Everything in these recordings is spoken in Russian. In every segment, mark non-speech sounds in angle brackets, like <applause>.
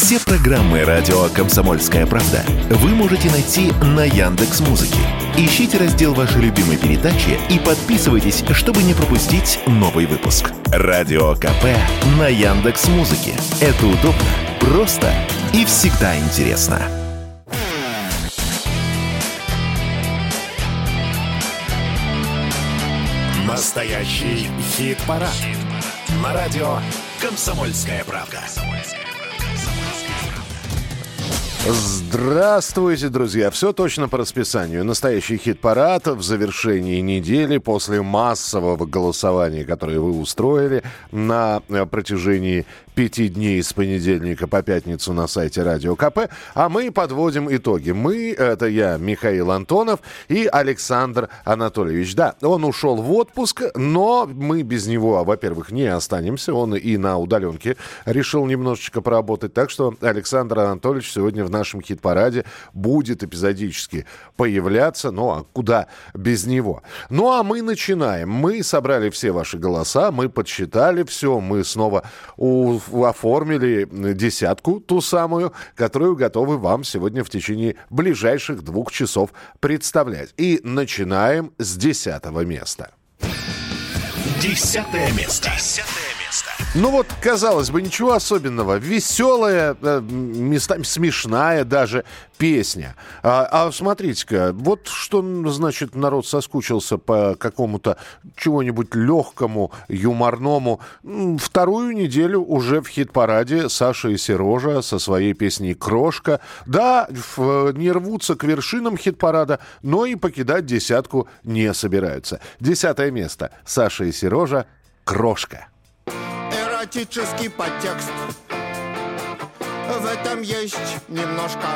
Все программы радио Комсомольская правда вы можете найти на Яндекс Музыке. Ищите раздел вашей любимой передачи и подписывайтесь, чтобы не пропустить новый выпуск. Радио КП на Яндекс Музыке. Это удобно, просто и всегда интересно. Настоящий хит-парад. На радио Комсомольская правда. Здравствуйте, друзья! Все точно по расписанию. Настоящий хит-парад в завершении недели после массового голосования, которое вы устроили на протяжении пяти дней с понедельника по пятницу на сайте Радио КП. А мы подводим итоги. Мы, это я, Михаил Антонов и Александр Анатольевич. Да, он ушел в отпуск, но мы без него, во-первых, не останемся. Он и на удаленке решил немножечко поработать. Так что Александр Анатольевич сегодня в нашем хит-параде будет эпизодически появляться. Ну, а куда без него? Ну, а мы начинаем. Мы собрали все ваши голоса, мы подсчитали все, мы снова у оформили десятку, ту самую, которую готовы вам сегодня в течение ближайших двух часов представлять. И начинаем с десятого места. Десятое место. Десятое ну вот, казалось бы, ничего особенного. Веселая, э, местами смешная даже песня. А, а смотрите-ка, вот что значит народ соскучился по какому-то чего-нибудь легкому, юморному. Вторую неделю уже в хит-параде Саша и Сережа со своей песней «Крошка». Да, не рвутся к вершинам хит-парада, но и покидать десятку не собираются. Десятое место. Саша и Сережа «Крошка» эротический подтекст. В этом есть немножко.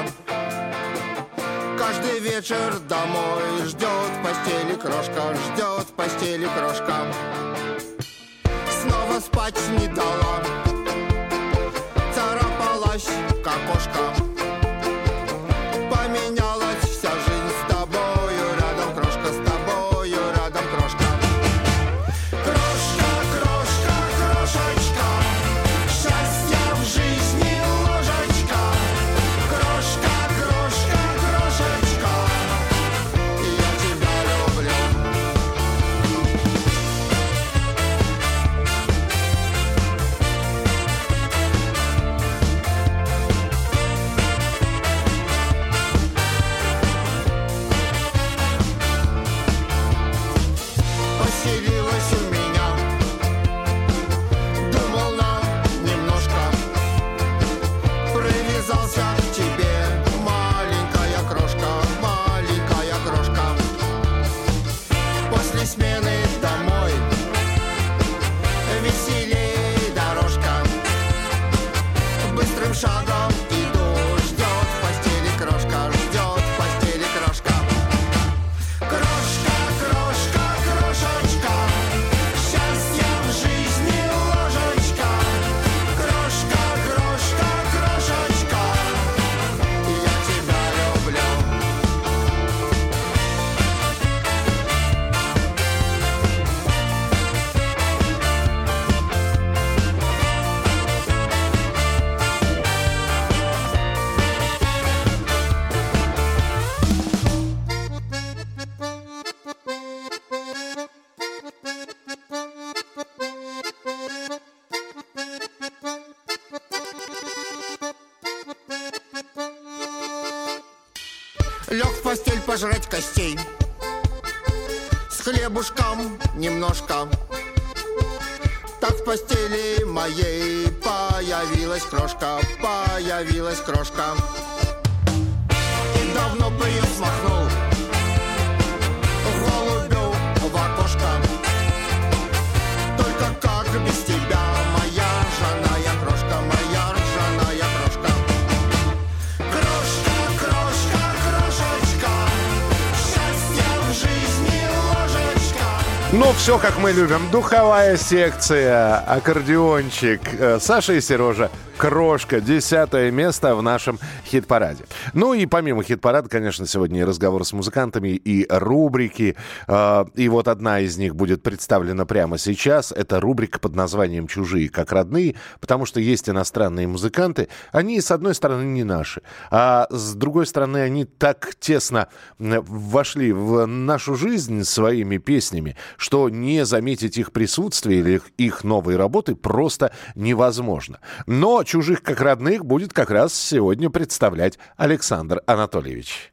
Каждый вечер домой ждет в постели крошка Ждет в постели крошка. Снова спать не дала. Царапалась, как пожрать костей. С хлебушком немножко. Так в постели моей появилась крошка Появилась крошка. И давно бы ее смахнул Ну, все как мы любим. Духовая секция, аккордеончик. Э, Саша и Сережа. Крошка. Десятое место в нашем хит-параде. Ну и помимо хит-парада, конечно, сегодня разговор с музыкантами, и рубрики. А, и вот одна из них будет представлена прямо сейчас. Это рубрика под названием «Чужие как родные», потому что есть иностранные музыканты. Они, с одной стороны, не наши, а с другой стороны, они так тесно вошли в нашу жизнь своими песнями, что не заметить их присутствие или их новые работы просто невозможно. Но «Чужих как родных» будет как раз сегодня представлять Александр Анатольевич.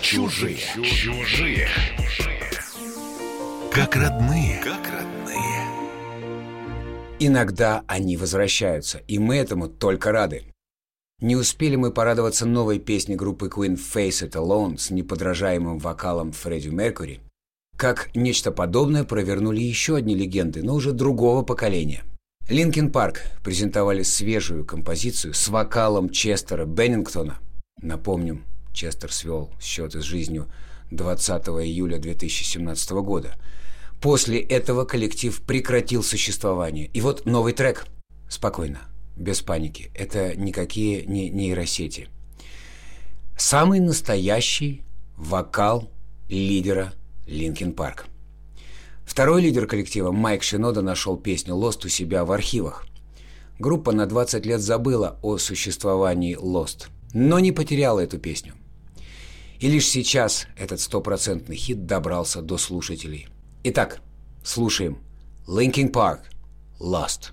Чужие. Чужие. Как родные. Как родные. Иногда они возвращаются, и мы этому только рады. Не успели мы порадоваться новой песне группы Queen «Face It Alone» с неподражаемым вокалом Фредди Меркьюри, как нечто подобное провернули еще одни легенды, но уже другого поколения. Линкин Парк презентовали свежую композицию с вокалом Честера Беннингтона. Напомним, Честер свел счеты с жизнью 20 июля 2017 года. После этого коллектив прекратил существование. И вот новый трек. Спокойно без паники. Это никакие не нейросети. Самый настоящий вокал лидера Линкин Парк. Второй лидер коллектива Майк Шинода нашел песню «Lost» у себя в архивах. Группа на 20 лет забыла о существовании Lost, но не потеряла эту песню. И лишь сейчас этот стопроцентный хит добрался до слушателей. Итак, слушаем Linkin Park «Lost».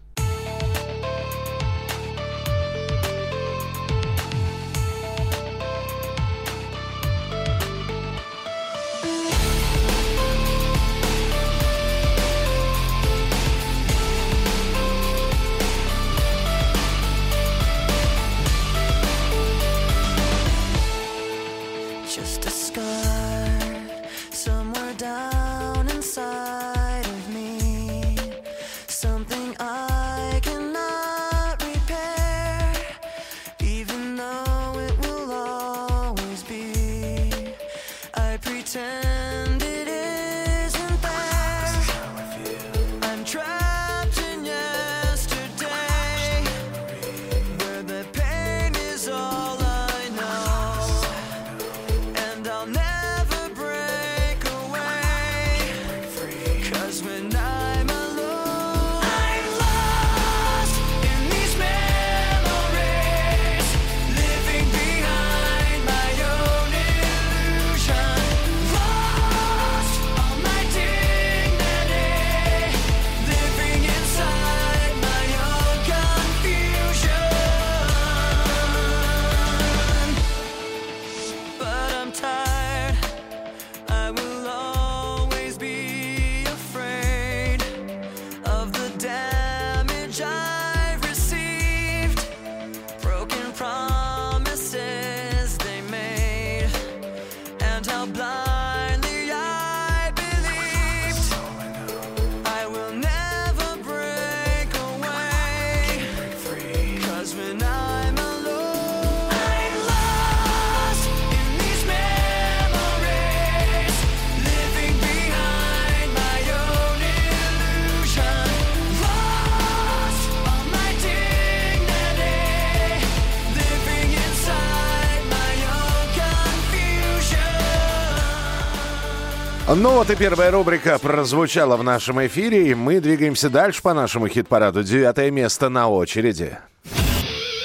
Ну вот и первая рубрика прозвучала в нашем эфире, и мы двигаемся дальше по нашему хит-параду. Девятое место на очереди.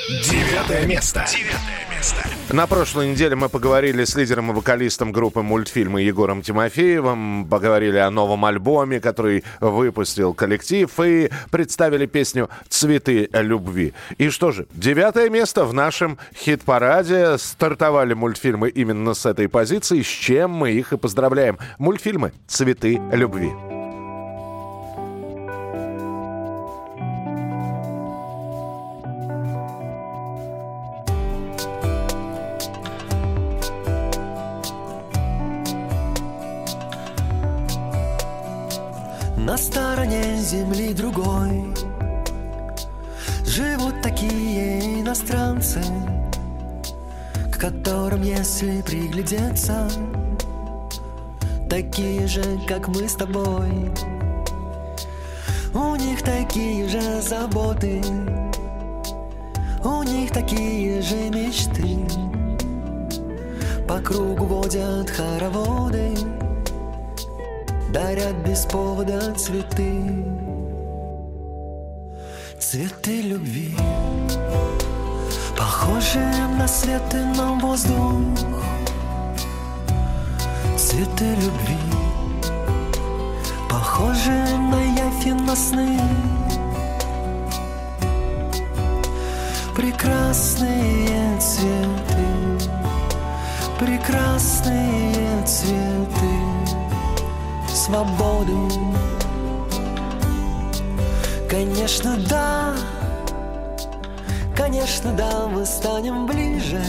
Девятое место. Девятое место. На прошлой неделе мы поговорили с лидером и вокалистом группы мультфильмы Егором Тимофеевым, поговорили о новом альбоме, который выпустил коллектив, и представили песню «Цветы любви». И что же, девятое место в нашем хит-параде. Стартовали мультфильмы именно с этой позиции, с чем мы их и поздравляем. Мультфильмы «Цветы любви». На стороне земли другой. Живут такие иностранцы К которым, если приглядеться Такие же, как мы с тобой. У них такие же заботы У них такие же мечты. По кругу водят хороводы Дарят без повода цветы. Цветы любви Похожие на свет на воздух. Цветы любви Похожие на явь и на сны. Прекрасные цветы Прекрасные цветы Свободу. Конечно, да. Конечно, да, мы станем ближе.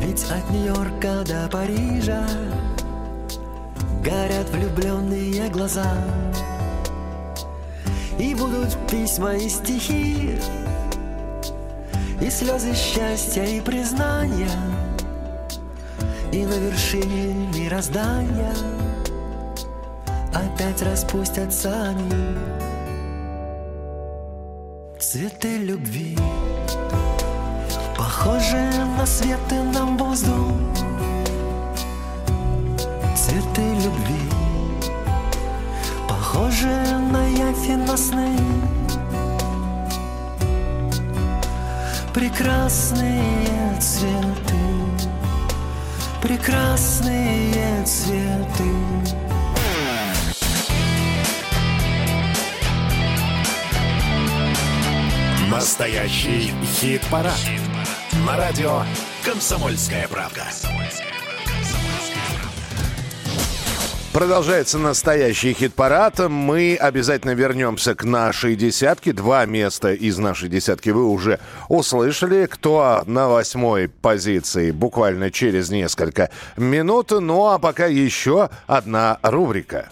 Ведь от Нью-Йорка до Парижа Горят влюбленные глаза. И будут письма и стихи И слезы счастья и признания И на вершине мироздания Опять распустятся они. Цветы любви Похожие на свет и на воздух. Цветы любви Похожие на явь и на сны. Прекрасные цветы Прекрасные цветы Настоящий хит-парад. На радио «Комсомольская правда». Продолжается настоящий хит-парад. Мы обязательно вернемся к нашей десятке. Два места из нашей десятки вы уже услышали. Кто на восьмой позиции буквально через несколько минут. Ну а пока еще одна рубрика.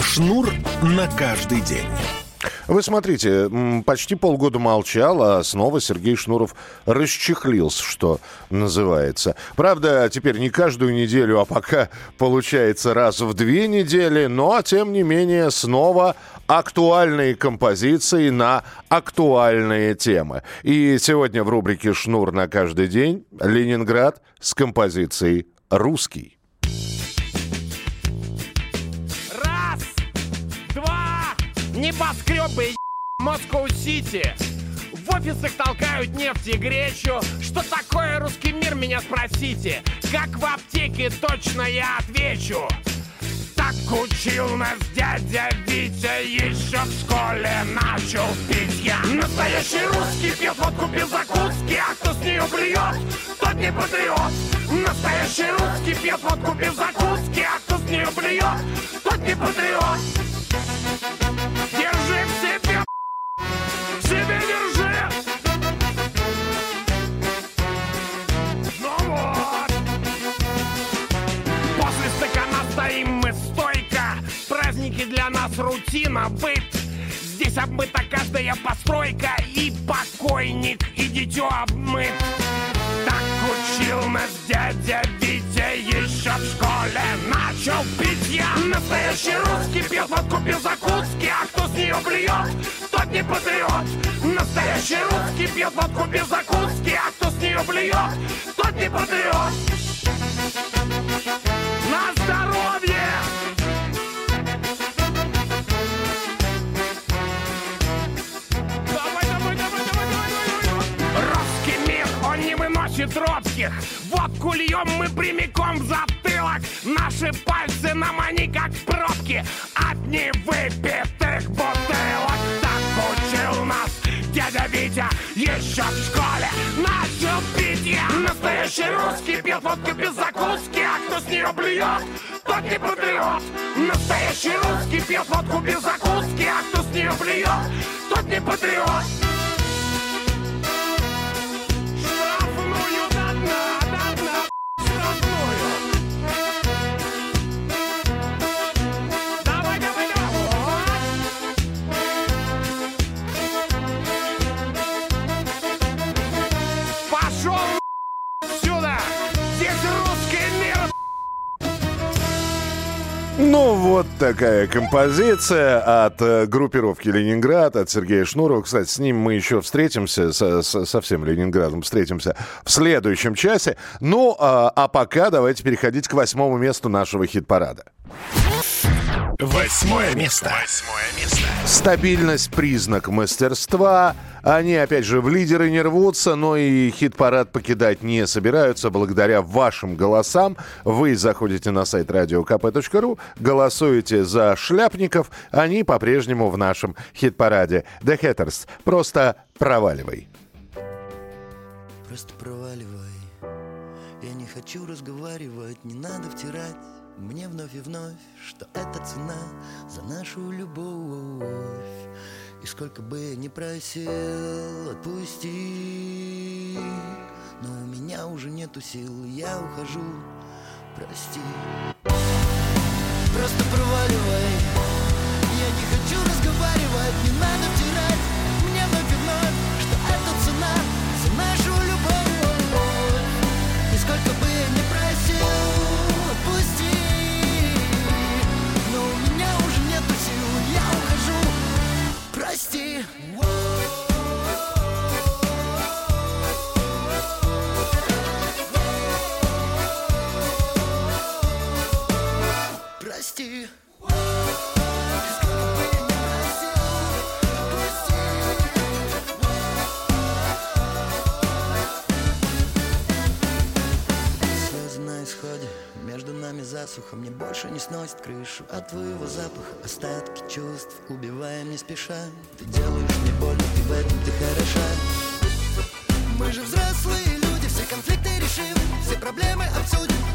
Шнур на каждый день. Вы смотрите, почти полгода молчал, а снова Сергей Шнуров расчехлился, что называется. Правда, теперь не каждую неделю, а пока получается раз в две недели, но, тем не менее, снова актуальные композиции на актуальные темы. И сегодня в рубрике «Шнур на каждый день» Ленинград с композицией «Русский». Небоскребы, Москва-Сити. В офисах толкают нефть и гречу. Что такое русский мир, меня спросите. Как в аптеке, точно я отвечу. Так учил нас дядя Витя еще в школе начал пить я Настоящий русский пьет водку без закуски А кто с нее блюет, тот не патриот Настоящий русский пьет водку без закуски А кто с нее блюет, тот не патриот себе держи. Ну вот. После стакана стоим мы стойко. Праздники для нас рутина, быт. Здесь обмыта каждая постройка. И покойник, и дитё обмыт учил нас дядя Витя Еще в школе. Начал пить я. Настоящий русский пьет водку без закуски. А кто с нее блюет, тот не патриот. Настоящий русский пьет водку без закуски. А кто с нее блюет, тот не патриот. На здоровье! Не выносит робких Водку льем мы прямиком в затылок. Наши пальцы нам они как пробки От невыпитых бутылок. Так учил нас дядя Витя Еще в школе. Начал пить я Настоящий русский пьет водку без закуски. А кто с нее блюет, тот не патриот. Настоящий русский пьет водку без закуски. А кто с нее блюет, тот не патриот Ну Вот такая композиция от э, группировки «Ленинград», от Сергея Шнурова. Кстати, с ним мы еще встретимся, со, со, всем Ленинградом встретимся в следующем часе. Ну, а, а пока давайте переходить к восьмому месту нашего хит-парада. Восьмое место. Восьмое место. Стабильность – признак мастерства. Они, опять же, в лидеры не рвутся, но и хит-парад покидать не собираются. Благодаря вашим голосам вы заходите на сайт radiokp.ru, голосуете за шляпников. Они по-прежнему в нашем хит-параде. The Hatters. Просто проваливай. Просто проваливай Я не хочу разговаривать, не надо втирать Мне вновь и вновь, что это цена за нашу любовь. И сколько бы я ни просил, отпусти. Но у меня уже нету сил, я ухожу, прости. Просто проваливай. Я не хочу разговаривать, не надо втирать. Мне вновь и вновь, что это цена за нашу любовь прости Прости нами засуха Мне больше не сносит крышу. От твоего запаха Остатки чувств, убиваем не спеша. Ты делаешь мне больно, ты в этом ты хороша. Мы же взрослые люди, все конфликты решим Все проблемы обсудим,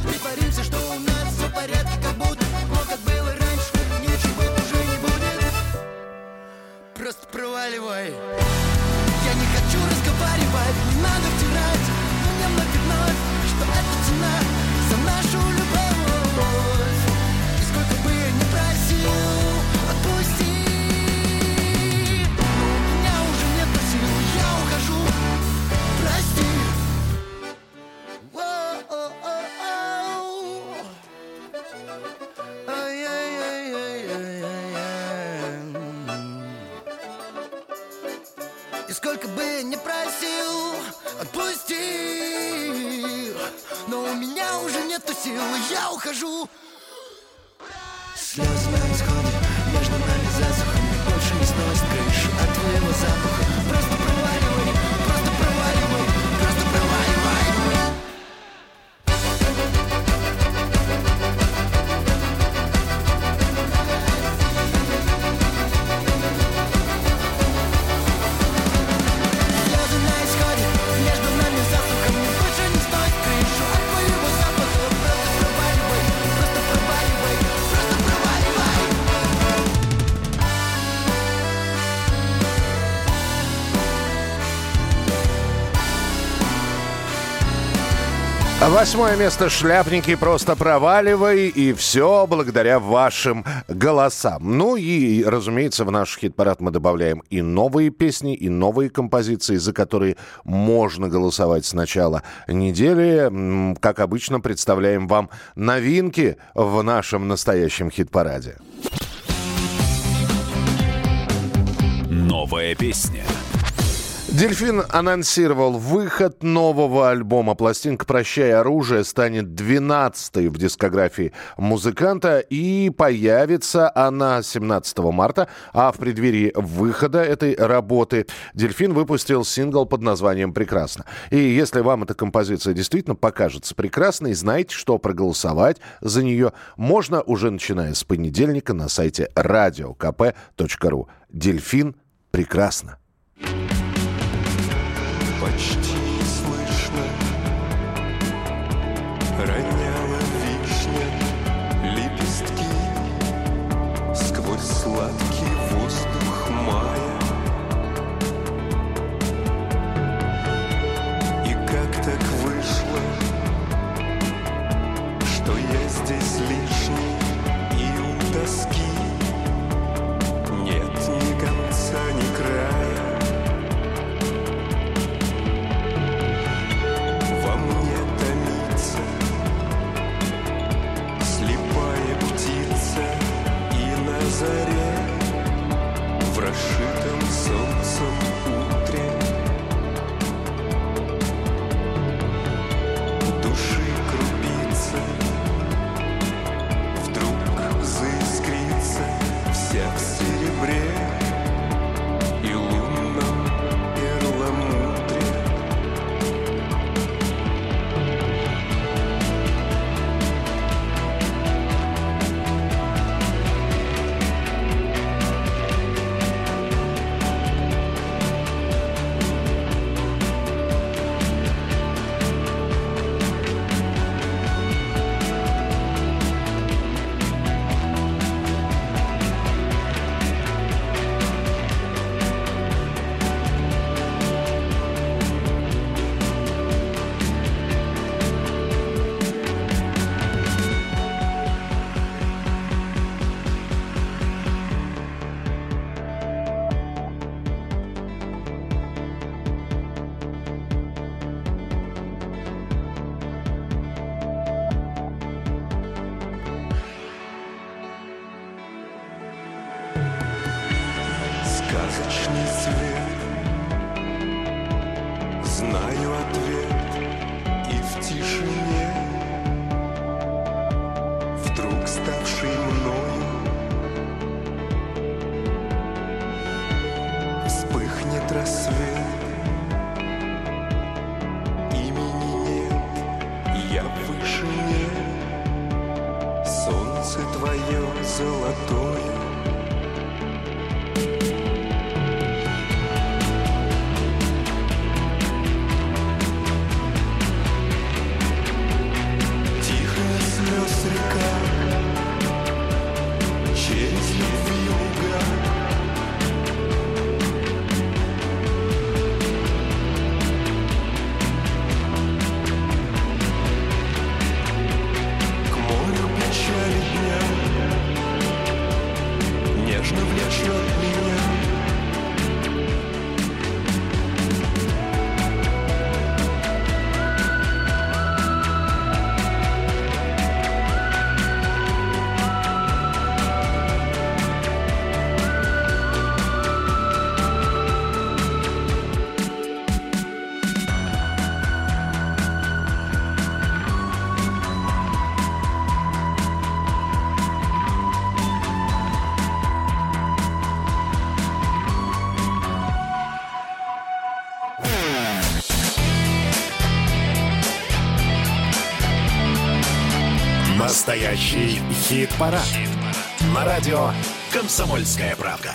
Восьмое место «Шляпники» просто проваливай, и все благодаря вашим голосам. Ну и, разумеется, в наш хит-парад мы добавляем и новые песни, и новые композиции, за которые можно голосовать с начала недели. Как обычно, представляем вам новинки в нашем настоящем хит-параде. Новая песня. Дельфин анонсировал выход нового альбома. Пластинка «Прощай оружие» станет 12-й в дискографии музыканта и появится она 17 марта. А в преддверии выхода этой работы Дельфин выпустил сингл под названием «Прекрасно». И если вам эта композиция действительно покажется прекрасной, знайте, что проголосовать за нее можно уже начиная с понедельника на сайте radiokp.ru. «Дельфин» прекрасно. Настоящий хит-парад. На радио «Комсомольская правда».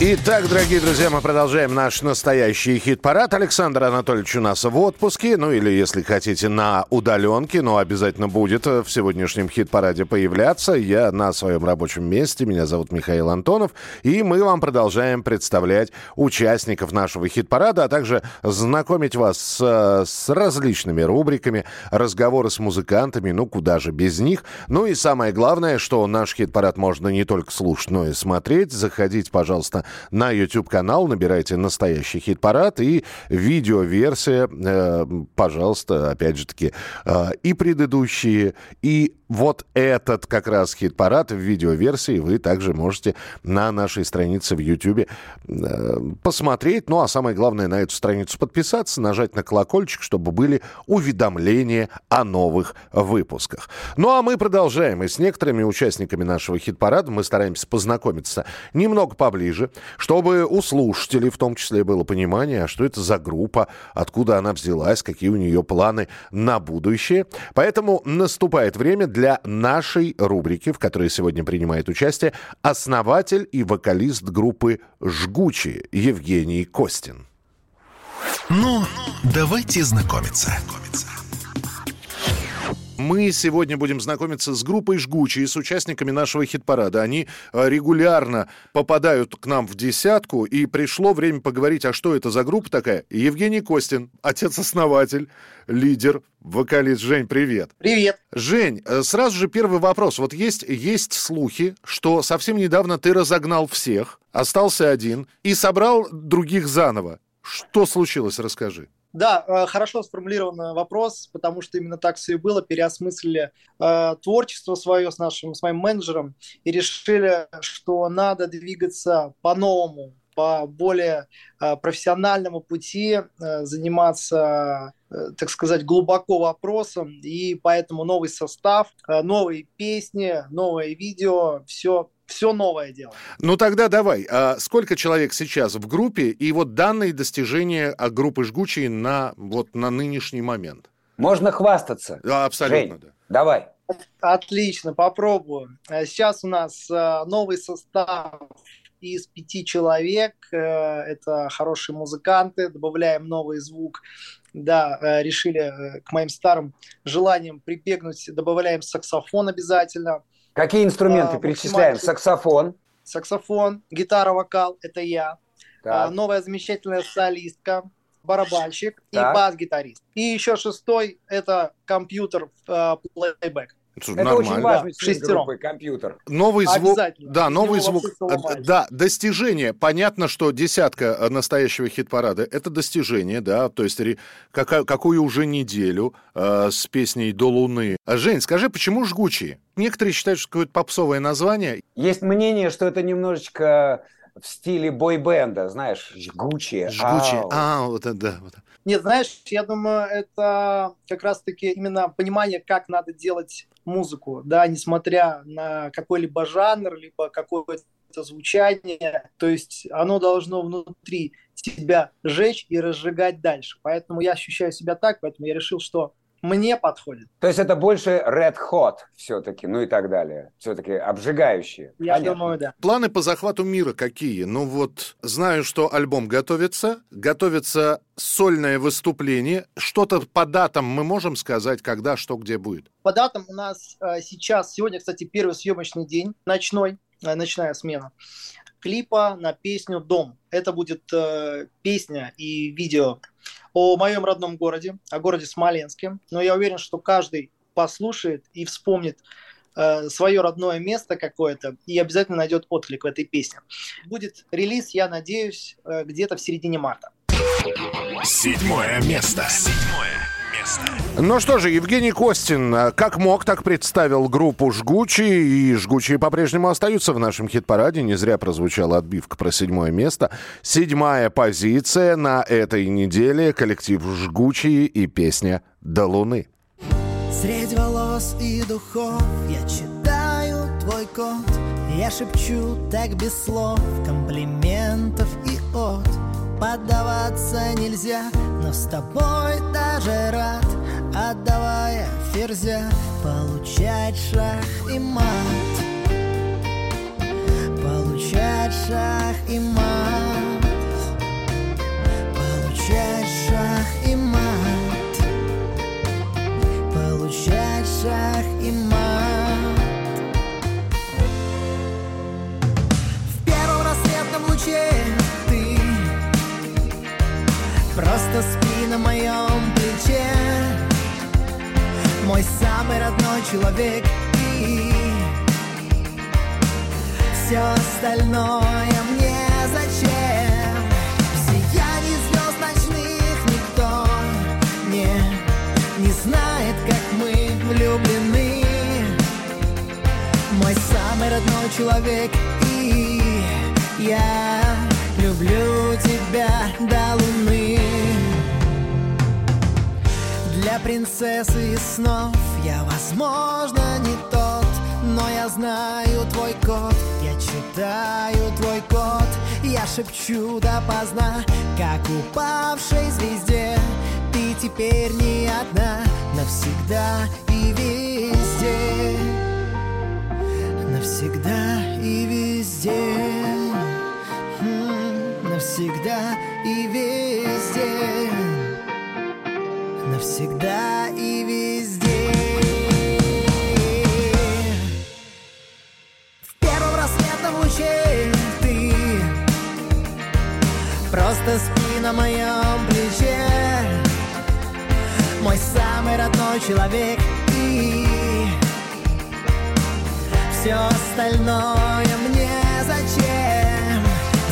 Итак, дорогие друзья, мы продолжаем наш настоящий хит-парад. Александр Анатольевич у нас в отпуске, ну или, если хотите, на удаленке, но обязательно будет в сегодняшнем хит-параде появляться. Я на своем рабочем месте, меня зовут Михаил Антонов, и мы вам продолжаем представлять участников нашего хит-парада, а также знакомить вас с, с различными рубриками, разговоры с музыкантами, ну куда же без них. Ну и самое главное, что наш хит-парад можно не только слушать, но и смотреть. Заходите, пожалуйста, на YouTube-канал, набирайте «Настоящий хит-парад» и видеоверсия, э, пожалуйста, опять же таки, э, и предыдущие, и вот этот как раз хит-парад в видеоверсии вы также можете на нашей странице в YouTube э, посмотреть. Ну, а самое главное, на эту страницу подписаться, нажать на колокольчик, чтобы были уведомления о новых выпусках. Ну, а мы продолжаем. И с некоторыми участниками нашего хит-парада мы стараемся познакомиться немного поближе, чтобы у слушателей в том числе было понимание, а что это за группа, откуда она взялась, какие у нее планы на будущее. Поэтому наступает время для нашей рубрики, в которой сегодня принимает участие основатель и вокалист группы «Жгучие» Евгений Костин. Ну, давайте знакомиться. Мы сегодня будем знакомиться с группой «Жгучие», с участниками нашего хит-парада. Они э, регулярно попадают к нам в десятку, и пришло время поговорить, а что это за группа такая. Евгений Костин, отец-основатель, лидер, вокалист. Жень, привет. Привет. Жень, э, сразу же первый вопрос. Вот есть, есть слухи, что совсем недавно ты разогнал всех, остался один и собрал других заново. Что случилось, расскажи. Да, э, хорошо сформулирован вопрос, потому что именно так все и было. Переосмыслили э, творчество свое с нашим, с моим менеджером и решили, что надо двигаться по-новому, по более э, профессиональному пути, э, заниматься, э, так сказать, глубоко вопросом. И поэтому новый состав, э, новые песни, новое видео, все все новое дело. Ну тогда давай, а сколько человек сейчас в группе и вот данные достижения от группы «Жгучие» на, вот, на нынешний момент? Можно хвастаться. Да, абсолютно, Жень, да. Давай. Отлично, попробую. Э, Сейчас у нас э, новый состав из пяти человек. Э, Это хорошие музыканты. Добавляем новый звук. Да, э, решили э, к моим старым желаниям прибегнуть. Добавляем саксофон обязательно. Какие инструменты А, перечисляем? Саксофон. Саксофон, гитара, вокал – это я. А. Новая замечательная солистка, барабанщик и Так. бас-гитарист. И еще шестой – это компьютер э, плейбэк. Слушай, Это очень нормально. важный Да, член шестером. группы «Компьютер». Новый звук, да, новый звук, э, да, достижение. Понятно, что десятка э, настоящего хит-парада – это достижение, да, то есть какая- какую уже неделю э, с песней «До луны». А, Жень, скажи, почему «Жгучие»? Некоторые считают, что какое-то попсовое название. Есть мнение, что это немножечко в стиле бойбенда, знаешь, жгучие. «Жгучие», ау. а, вот это, да. вот. Нет, знаешь, я думаю, это как раз-таки именно понимание, как надо делать музыку, да, несмотря на какой-либо жанр, либо какое-то звучание, то есть оно должно внутри тебя жечь и разжигать дальше. Поэтому я ощущаю себя так, поэтому я решил, что мне подходит. То есть это больше red hot все-таки, ну и так далее. Все-таки обжигающие. Я Понятно. думаю, да. Планы по захвату мира какие? Ну вот, знаю, что альбом готовится, готовится сольное выступление. Что-то по датам мы можем сказать, когда, что, где будет? По датам у нас э, сейчас, сегодня, кстати, первый съемочный день, ночной, э, ночная смена, клипа на песню «Дом». Это будет э, песня и видео о моем родном городе, о городе Смоленске. Но я уверен, что каждый послушает и вспомнит э, свое родное место какое-то и обязательно найдет отклик в этой песне. Будет релиз, я надеюсь, э, где-то в середине марта. Седьмое место. Седьмое место. Ну что же, Евгений Костин э, как мог, так представил группу «Жгучие», и «Жгучие» по-прежнему остаются в нашем хит-параде. Не зря прозвучала отбивка про седьмое место. Седьмая позиция на этой неделе. Коллектив «Жгучие» и песня «До луны». Средь волос и духов я читаю твой код Я шепчу так без слов комплиментов и от Поддаваться нельзя, но с тобой даже рад. Отдавая ферзя, получать шах и мат. Получать шах человек и Все остальное мне зачем? В сиянии звезд ночных никто не не знает, как мы влюблены. Мой самый родной человек И я люблю тебя до луны. Для принцессы снов я, возможно, не тот Но я знаю твой код. Я читаю твой код Я шепчу допоздна Как упавшей звезде. Ты теперь не одна Навсегда и везде. Навсегда и везде. М, Навсегда и везде. Навсегда и Просто спи на моем плече. Мой самый родной человек и Все остальное мне зачем?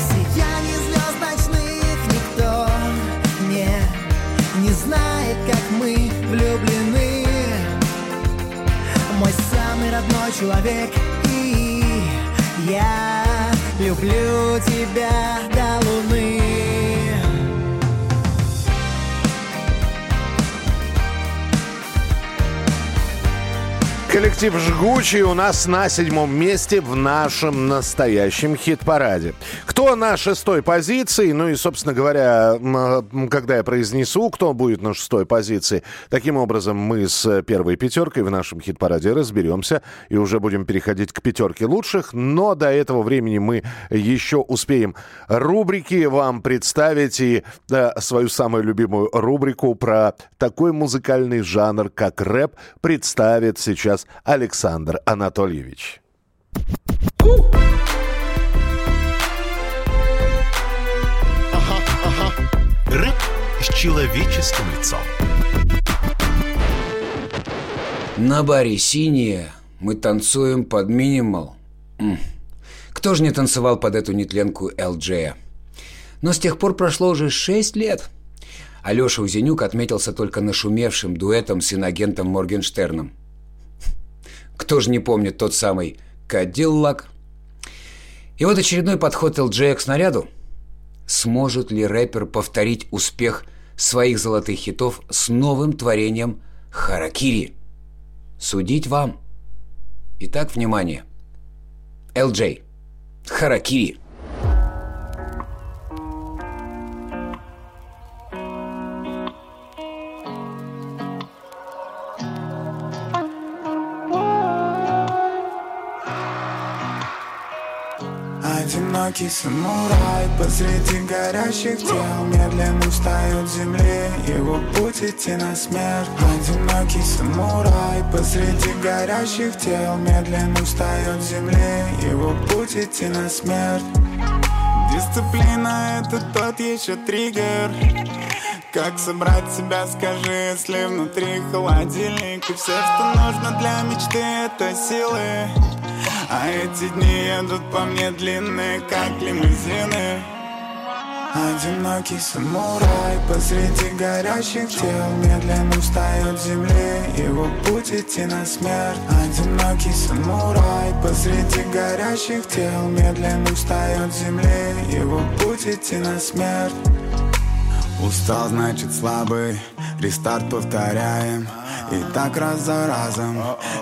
Сияние звезд ночных никто не Не знает, как мы влюблены. Мой самый родной человек и Я люблю тебя до луны Коллектив «Жгучий» у нас на седьмом месте в нашем настоящем хит-параде. Кто на шестой позиции? Ну и, собственно говоря, когда я произнесу, кто будет на шестой позиции, таким образом мы с первой пятеркой в нашем хит-параде разберемся и уже будем переходить к пятерке лучших. Но до этого времени мы еще успеем рубрики вам представить и да, свою самую любимую рубрику про такой музыкальный жанр, как рэп, представит сейчас Александр Анатольевич. Рэп с человеческим лицом. На баре «Синие» мы танцуем под минимал. Кто же не танцевал под эту нетленку LJ? Но с тех пор прошло уже шесть лет. Алеша Узенюк отметился только нашумевшим дуэтом с инагентом Моргенштерном. Кто же не помнит тот самый «Кадиллак»? И вот очередной подход LJ к снаряду. Сможет ли рэпер повторить успех своих золотых хитов с новым творением «Харакири»? Судить вам. Итак, внимание. LJ. Харакири. Одинокий самурай посреди горящих тел Медленно встает земли, его путь идти на смерть Одинокий самурай посреди горящих тел Медленно встает земли, его путь идти на смерть Дисциплина это тот еще триггер. Как собрать себя, скажи, если внутри холодильник? И все, что нужно для мечты, это силы А эти дни едут по мне длинные, как лимузины. Одинокий самурай посреди горящих тел. Медленно встает с земли, его путь идти на смерть. Одинокий самурай посреди горящих тел. Медленно встает с земли, его путь идти на смерть. Устал, значит слабый, рестарт повторяем И так раз за разом,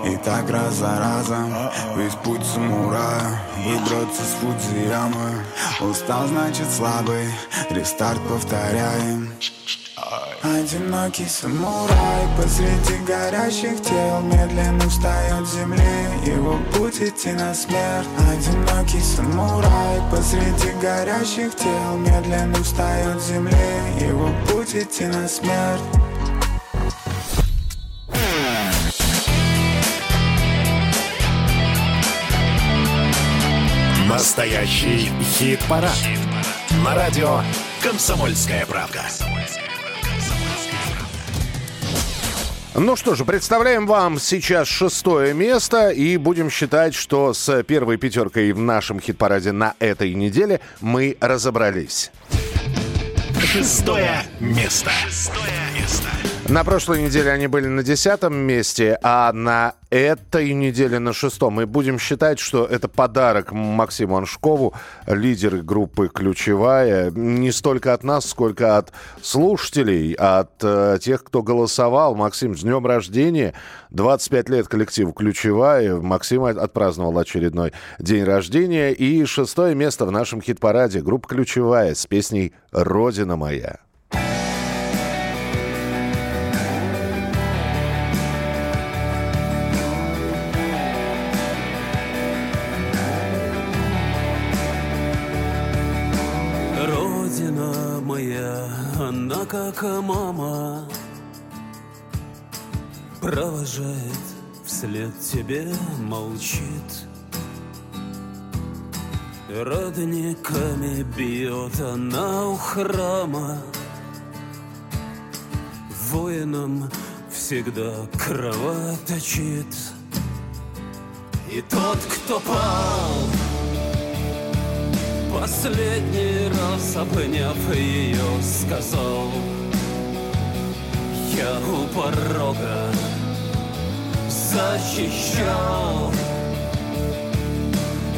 и так раз за разом Весь путь самурая, выбраться с Фудзиямы Устал, значит слабый, рестарт повторяем. Одинокий самурай посреди горящих тел Медленно встает с земли, его путь идти на смерть. Одинокий самурай посреди горящих тел Медленно встает с земли, его путь идти на смерть Настоящий хит-парад. На радио «Комсомольская правда». Ну что же, представляем вам сейчас шестое место и будем считать, что с первой пятеркой в нашем хит-параде на этой неделе мы разобрались. Шестое место. Шестое место. На прошлой неделе они были на десятом месте, а на этой неделе на шестом. И будем считать, что это подарок Максиму Аншкову, лидер группы «Ключевая». Не столько от нас, сколько от слушателей, от э, тех, кто голосовал. Максим, с днем рождения. 25 лет коллективу «Ключевая». Максим отпраздновал очередной день рождения. И шестое место в нашем хит-параде. Группа «Ключевая» с песней «Родина моя». Как мама Провожает вслед тебе, молчит. Родниками бьет она у храма. Воинам всегда кровоточит. И тот, кто пал Последний раз обняв ее, сказал Я у порога защищал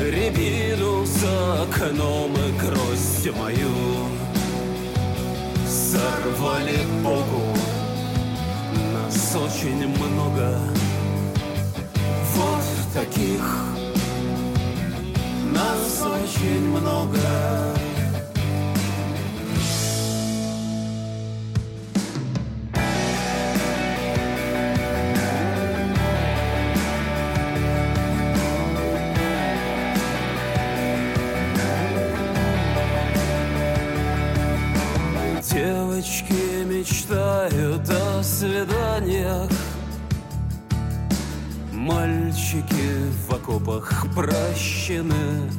Рябину за окном и гроздь мою. Сорвали Богу Нас очень много. Вот таких Нас очень много. Девочки мечтают о свиданиях Мальчики в окопах прощены.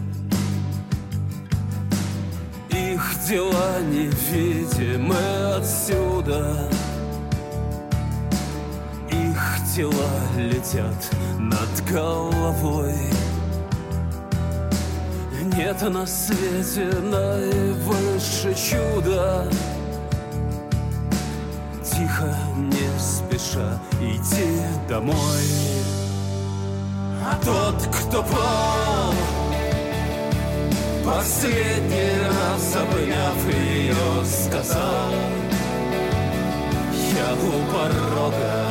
Их дела невидимы отсюда. Их ангела летят над головой. Нет на свете наивысше чуда. Тихо, не спеша, иди домой А тот, кто пал Последний раз обняв ее, сказал Я у порога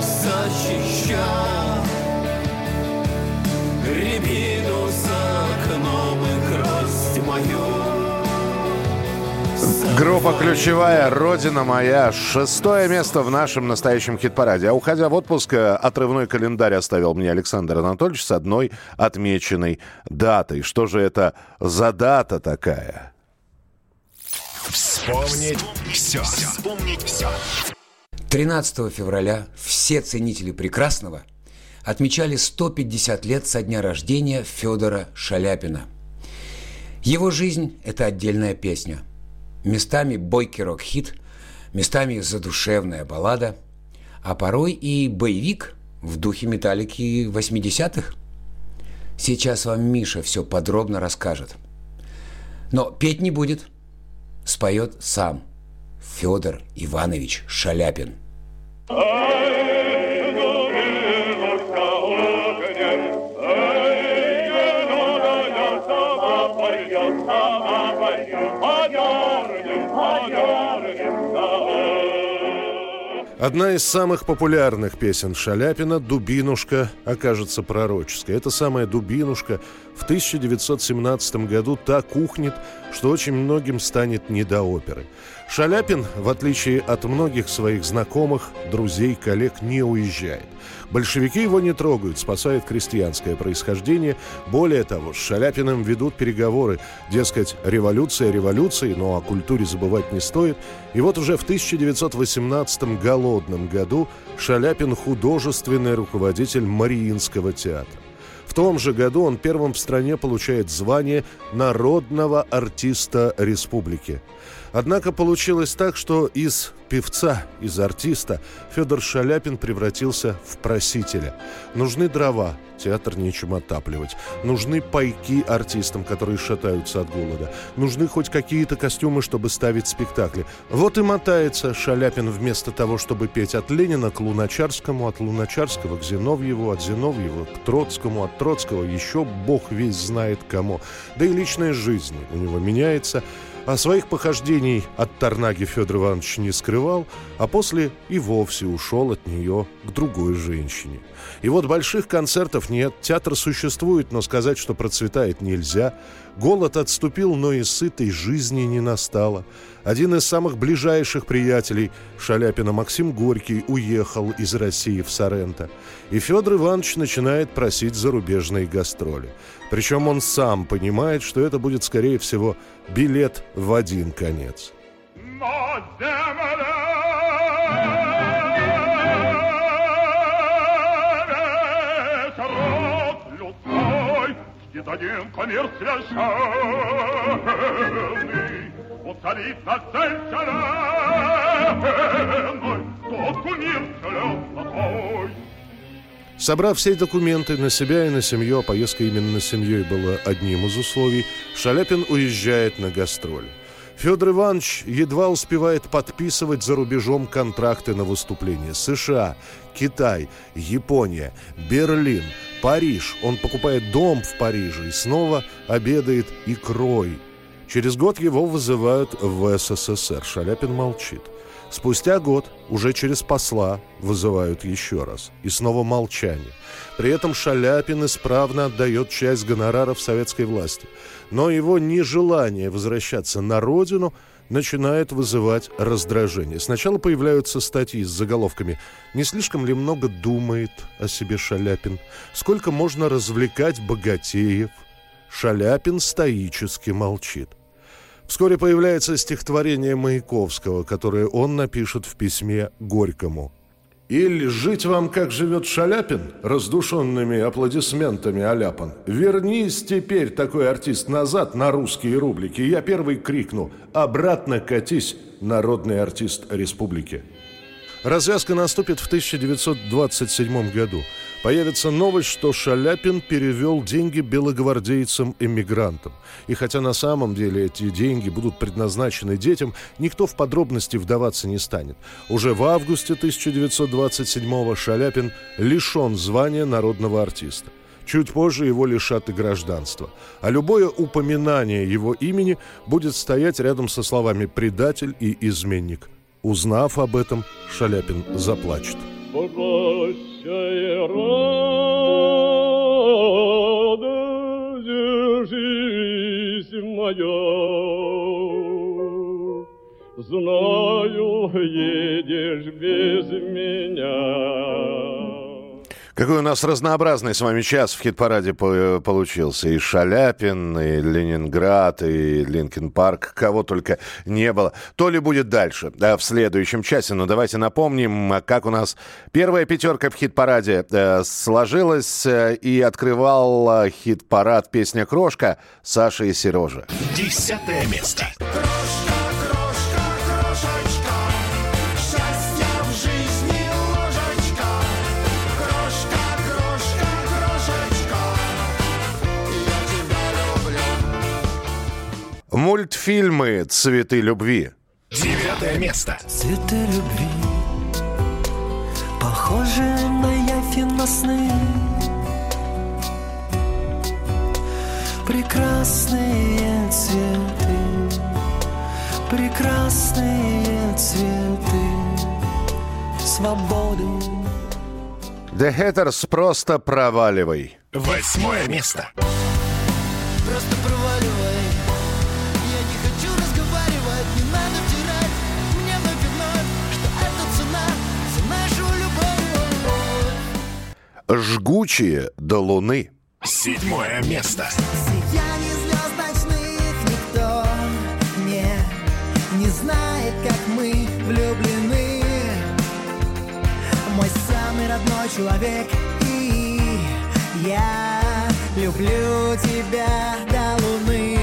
защищал Рябину за окном и грусть мою Группа ключевая «Родина моя». Шестое место в нашем настоящем хит-параде. А уходя в отпуск, э, отрывной календарь оставил мне Александр Анатольевич с одной отмеченной датой. Что же это за дата такая? Вспомнить все. Вспомнить все. 13 февраля все ценители прекрасного отмечали 150 лет со дня рождения Федора Шаляпина. Его жизнь – это отдельная песня. Местами бойкий рок-хит, местами задушевная баллада, а порой и боевик в духе металлики 80-х. Сейчас вам Миша все подробно расскажет. Но петь не будет. Споет сам Федор Иванович Шаляпин. Одна из самых популярных песен Шаляпина «Дубинушка» окажется пророческой. Эта самая «Дубинушка» в 1917 году так ухнет, что очень многим станет не до оперы. Шаляпин, в отличие от многих своих знакомых, друзей, коллег, не уезжает. Большевики его не трогают, спасает крестьянское происхождение. Более того, с Шаляпиным ведут переговоры. Дескать, революция революции, но о культуре забывать не стоит. И вот уже в 1918 голодном году Шаляпин художественный руководитель Мариинского театра. В том же году он первым в стране получает звание народного артиста республики. Однако получилось так, что из певца, из артиста Федор Шаляпин превратился в просителя. Нужны дрова, театр нечем отапливать. Нужны пайки артистам, которые шатаются от голода. Нужны хоть какие-то костюмы, чтобы ставить спектакли. Вот и мотается Шаляпин вместо того, чтобы петь от Ленина к Луначарскому, от Луначарского к Зиновьеву, от Зиновьева к Троцкому, от Троцкого еще бог весь знает кому. Да и личная жизнь у него меняется. А своих похождений от Тарнаги Федор Иванович не скрывал, а после и вовсе ушел от нее к другой женщине. И вот больших концертов нет, театр существует, но сказать, что процветает, нельзя. Голод отступил, но и сытой жизни не настало. Один из самых ближайших приятелей Шаляпина Максим Горький уехал из России в Соренто. И Федор Иванович начинает просить зарубежные гастроли. Причем он сам понимает, что это будет, скорее всего, билет в один конец. Один коммерц совершенный Уцелит на цель вселенной Тот кумир вселенной Собрав все документы на себя и на семью, а поездка именно с семьей была одним из условий, Шаляпин уезжает на гастроли. Федор Иванович едва успевает подписывать за рубежом контракты на выступления. США, Китай, Япония, Берлин, Париж. Он покупает дом в Париже и снова обедает икрой. Через год его вызывают в СССР. Шаляпин молчит. Спустя год, уже через посла, вызывают еще раз. И снова молчание. При этом Шаляпин исправно отдает часть гонораров советской власти. Но его нежелание возвращаться на родину начинает вызывать раздражение. Сначала появляются статьи с заголовками «Не слишком ли много думает о себе Шаляпин? Сколько можно развлекать богатеев?» Шаляпин стоически молчит. Вскоре появляется стихотворение Маяковского, которое он напишет в письме Горькому. «Или жить вам, как живет Шаляпин, раздушенными аплодисментами оляпан. Вернись теперь, такой артист, назад на русские рублики. Я первый крикну «Обратно катись, народный артист республики». Развязка наступит в 1927 году. Появится новость, что Шаляпин перевел деньги белогвардейцам-эмигрантам. И хотя на самом деле эти деньги будут предназначены детям, никто в подробности вдаваться не станет. Уже в августе 1927 Шаляпин лишен звания народного артиста. Чуть позже его лишат и гражданства. А любое упоминание его имени будет стоять рядом со словами «предатель» и «изменник». Узнав об этом, Шаляпин заплачет. Прощай, радость, жизнь моя, Знаю, едешь без меня. Какой у нас разнообразный с вами час в хит-параде по- получился. И Шаляпин, и Ленинград, и Линкен Парк, кого только не было. То ли будет дальше, да, в следующем часе. Но давайте напомним, как у нас первая пятерка в хит-параде э, сложилась э, и открывал э, хит-парад песня «Крошка» Саша и Сережа. Десятое место. Счастья Мультфильмы «Цветы любви». Девятое место. Цветы любви Похожи на сны Прекрасные цветы Прекрасные цветы Свободы The Hatters «Просто проваливай». Восьмое место. Просто проваливай «Жгучие до луны». Седьмое место. Сияние звезд ночных никто не, не знает, как мы влюблены. Мой самый родной человек и я люблю тебя до луны.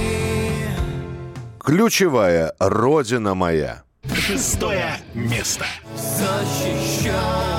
Ключевая «Родина моя». Шестое место. Защищал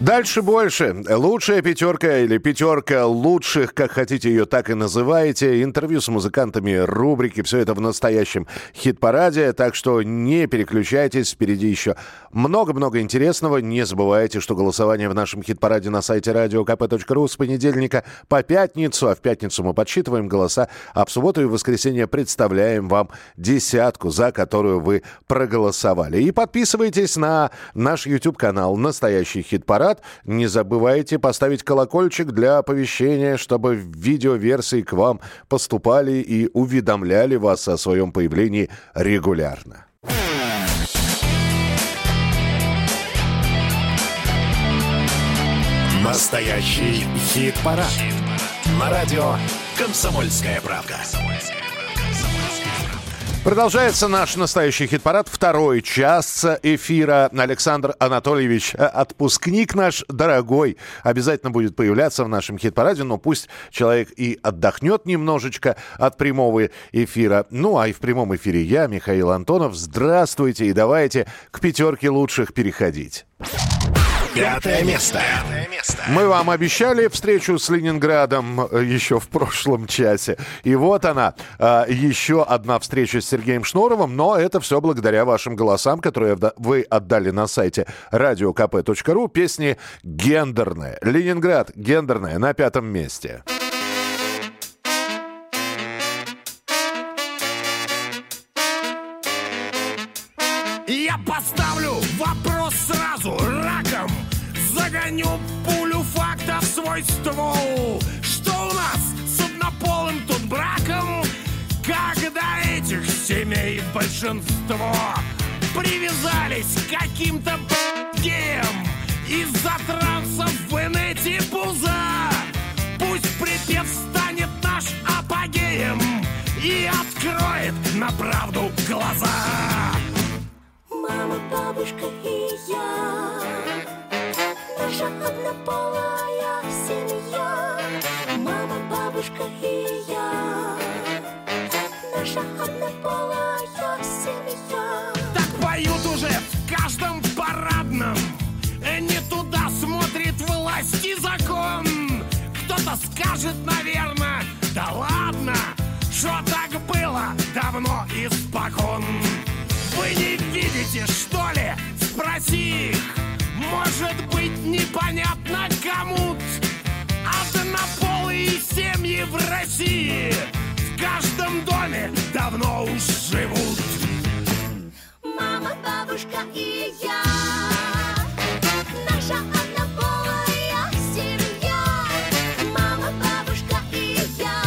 Дальше больше. Лучшая пятерка или пятерка лучших, как хотите ее так и называете. Интервью с музыкантами, рубрики, все это в настоящем хит-параде. Так что не переключайтесь, впереди еще много-много интересного. Не забывайте, что голосование в нашем хит-параде на сайте radiokp.ru с понедельника по пятницу. А в пятницу мы подсчитываем голоса, а в субботу и воскресенье представляем вам десятку, за которую вы проголосовали. И подписывайтесь на наш YouTube-канал «Настоящий хит-парад». Не забывайте поставить колокольчик для оповещения, чтобы видеоверсии к вам поступали и уведомляли вас о своем появлении регулярно. Настоящий хит-парад. На радио «Комсомольская правда». Продолжается наш настоящий хит-парад. Второй час эфира. Александр Анатольевич, э, отпускник наш дорогой, обязательно будет появляться в нашем хит-параде, но пусть человек и отдохнет немножечко от прямого эфира. Ну, а и в прямом эфире я, Михаил Антонов. Здравствуйте и давайте к пятерке лучших переходить. Пятое место. Мы вам обещали встречу с Ленинградом э, еще в прошлом часе. И вот она, э, еще одна встреча с Сергеем Шнуровым, но это все благодаря вашим голосам, которые вы отдали на сайте radiokp.ru. Песни гендерные. Ленинград гендерная на пятом месте. Я факта в свой ствол. Что у нас с однополым тут браком? Когда этих семей большинство Привязались к каким-то геям Из-за трансов в инете пуза Пусть припев станет наш апогеем И откроет на правду глаза. Мама бабушка и я Наша однополая семья. Мама, бабушка и я. Наша однополая семья. Так поют уже в каждом парадном. Не туда смотрит власть и закон. Кто-то скажет, наверное, да ладно Что так было давно испокон Вы не видите, что ли? Спроси их Может быть, непонятно кому Однополые семьи в России. В каждом доме давно уж живут. Мама, бабушка и я. Наша однополая семья. Мама, бабушка и я.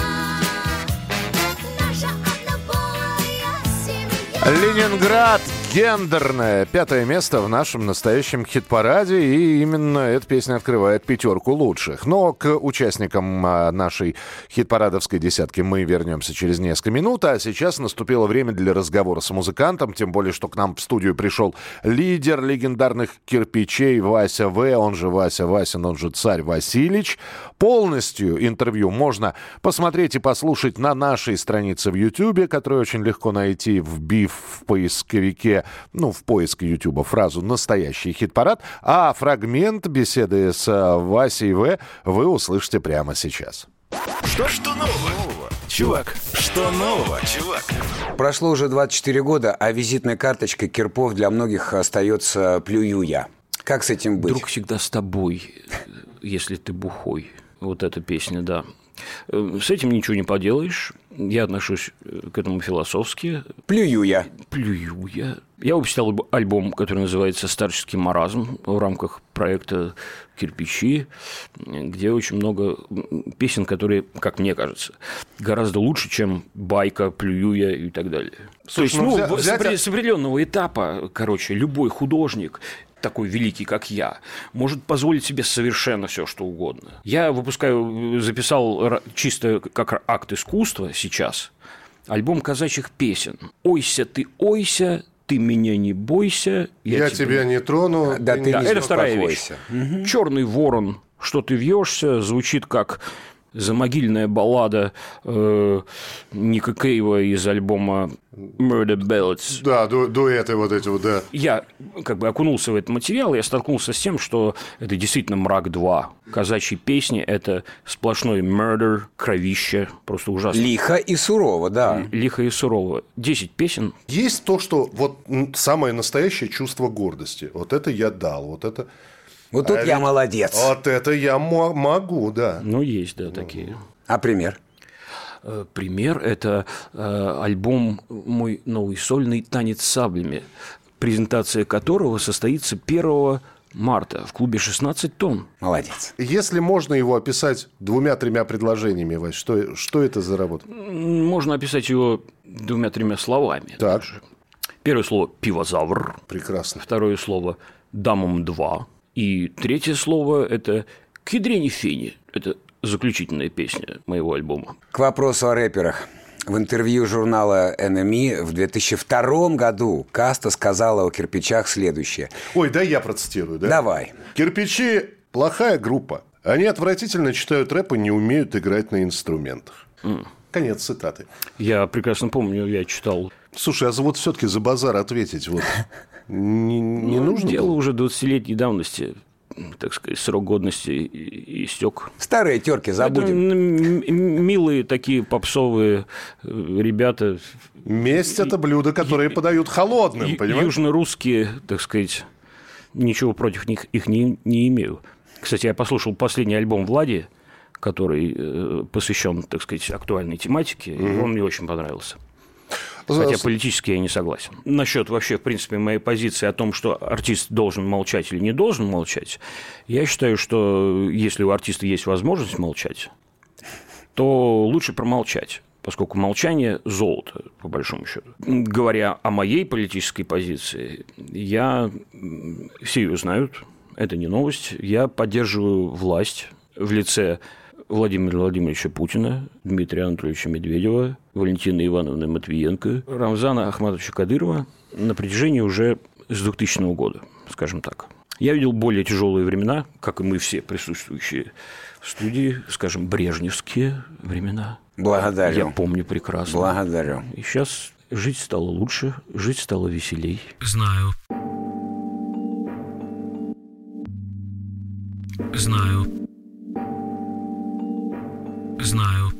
Наша однополая семья. Ленинград гендерное. Пятое место в нашем настоящем хит-параде. И именно эта песня открывает пятерку лучших. Но к участникам а, нашей хит-парадовской десятки мы вернемся через несколько минут. А сейчас наступило время для разговора с музыкантом. Тем более, что к нам в студию пришел лидер легендарных кирпичей Вася В. Он же Вася Васин, он же царь Васильевич. Полностью интервью можно посмотреть и послушать на нашей странице в Ютьюбе, которую очень легко найти, вбив в поисковике, ну, в поиске Ютуба фразу «Настоящий хит-парад», а фрагмент беседы с э, Васей В. вы услышите прямо сейчас. Что, что нового? Чувак, что нового, чувак? Прошло уже 24 года, а визитная карточка Кирпов для многих остается «плюю я». Как с этим быть? Друг всегда с тобой, если ты бухой. Вот эта песня, да. С этим ничего не поделаешь. Я отношусь э, к этому философски. Плюю я. Плюю я. Я выпустил альб- альбом, который называется «Старческий маразм» в рамках проекта «Кирпичи», где очень много песен, которые, как мне кажется, гораздо лучше, чем «Байка», «Плюю я» и так далее. То Слушай, есть, ну, ну, взять- с определенного этапа, короче, любой художник такой великий, как я, может позволить себе совершенно все, что угодно. Я выпускаю, записал ра- чисто как акт искусства сейчас альбом казачьих песен. «Ойся ты, ойся, ты меня не бойся». Я тебя не трону. Да ты Да, не это вторая вещь. успокойся. Черный ворон, что ты вьешься, звучит как замогильная баллада э, Ника Кейва из альбома Murder Ballads. Да, ду- дуэты вот эти вот, да. Я как бы окунулся в этот материал, я столкнулся с тем, что это действительно мрак 2. Казачьи песни – это сплошной murder, кровище, просто ужасно. Лихо и сурово, да. Лихо и сурово. Десять песен. Есть то, что вот самое настоящее чувство гордости. Вот это я дал, вот это... Вот тут А я ведь молодец. Вот это я мо- могу, да. Ну, есть, да, такие. А пример? Э, Пример – это э, альбом «Мой новый сольный танец с саблями», презентация которого состоится 1 марта в клубе «16 тонн». Молодец. Если можно его описать двумя-тремя предложениями, Вась, что, что это за работа? Можно описать его двумя-тремя словами. Так. даже. Первое слово «пивозавр», Прекрасно. второе слово «дамом-2», и третье слово – это «кедрени фени». Это заключительная песня моего альбома. К вопросу о рэперах. В интервью журнала NME в 2002 году Каста сказала о кирпичах следующее. Ой, да я процитирую, да? Давай. Кирпичи – плохая группа. Они отвратительно читают рэп и не умеют играть на инструментах. Конец цитаты. Я прекрасно помню, я читал Слушай, а за вот все-таки за базар ответить вот <laughs> не, не Ну, нужно Дело было? уже 20-летней давности, так сказать, срок годности истек. Старые терки Это забудем. м- милые такие попсовые э, ребята, Месть – это блюдо, которое подают холодным, понимаешь? южно-русские, так сказать, ничего против них их не, не имею. Кстати, я послушал последний альбом Влади, который э, посвящен, так сказать, актуальной тематике, и он мне очень понравился. Хотя политически я не согласен. Насчет вообще, в принципе, моей позиции о том, что артист должен молчать или не должен молчать, я считаю, что если у артиста есть возможность молчать, то лучше промолчать поскольку молчание – золото, по большому счету. Говоря о моей политической позиции, я, все ее знают, это не новость, я поддерживаю власть в лице Владимира Владимировича Путина, Дмитрия Анатольевича Медведева, Валентины Ивановны Матвиенко, Рамзана Ахматовича Кадырова на протяжении уже с 2000 года, скажем так. Я видел более тяжелые времена, как и мы все присутствующие в студии, скажем, брежневские времена. Благодарю. Я помню прекрасно. Благодарю. И сейчас жить стало лучше, жить стало веселей. Знаю. Знаю. Знаю.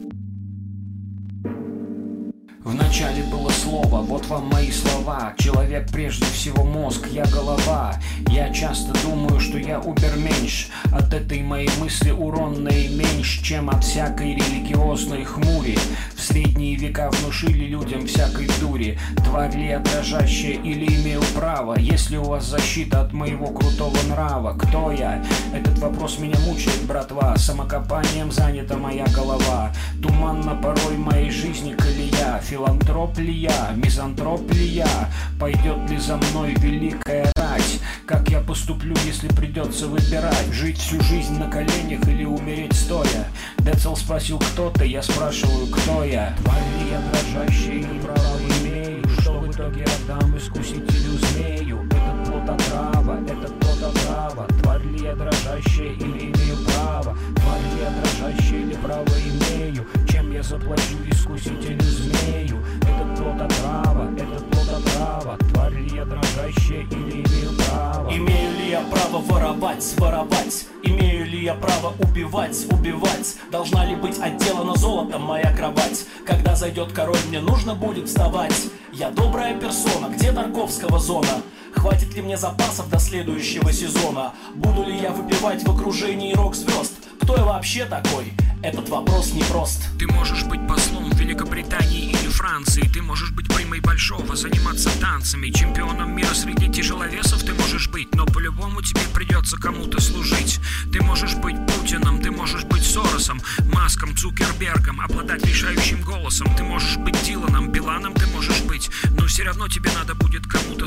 Вначале было слово, вот вам мои слова. Человек прежде всего мозг, я голова. Я часто думаю, что я уберменьш От этой моей мысли урон наименьш Чем от всякой религиозной хмури. В средние века внушили людям всякой дури. Тварь ли я дрожащая или имею право? Если у вас защита от моего крутого нрава? Кто я? Этот вопрос меня мучает, братва. Самокопанием занята моя голова. Туманно порой моей жизни колея Филантроп ли я, мизантроп ли я Пойдет ли за мной великая рать? Как я поступлю, если придется выбирать? Жить всю жизнь на коленях или умереть стоя? Децл спросил, кто ты, я спрашиваю, кто я? Тварь ли я дрожащая и право имею. Что в итоге отдам искусителю змею? Этот плод отрава, этот плод отрава. Тварь ли я дрожащая или имею право? Тварь ли я дрожащая или право имею Чем я заплачу искусителю змею Этот плод отрава, этот плод отрава Тварь ли я дрожащая или имею право Имею ли я право воровать, воровать? Имею ли я право убивать, убивать? Должна ли быть отделана золотом моя кровать? Когда зайдет король, мне нужно будет вставать. Я добрая персона, где Тарковского зона? Хватит ли мне запасов до следующего сезона? Буду ли я выпивать в окружении рок-звезд? Кто я вообще такой? Этот вопрос непрост. Ты можешь быть послом Великобритании или Франции. Ты можешь быть примой большого, заниматься танцами Чемпионом мира среди тяжеловесов ты можешь быть. Но по-любому тебе придется кому-то служить. Ты можешь быть Путиным, ты можешь быть Соросом Маском, Цукербергом, обладать решающим голосом. Ты можешь быть Диланом, Биланом ты можешь быть. Но все равно тебе надо будет кому-то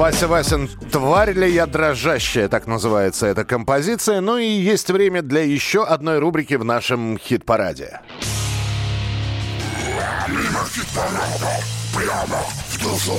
Вася Васин, «Тварь ли я дрожащая», так называется эта композиция. Ну и есть время для еще одной рубрики в нашем хит-параде. Мимо хит-парада, прямо в душу.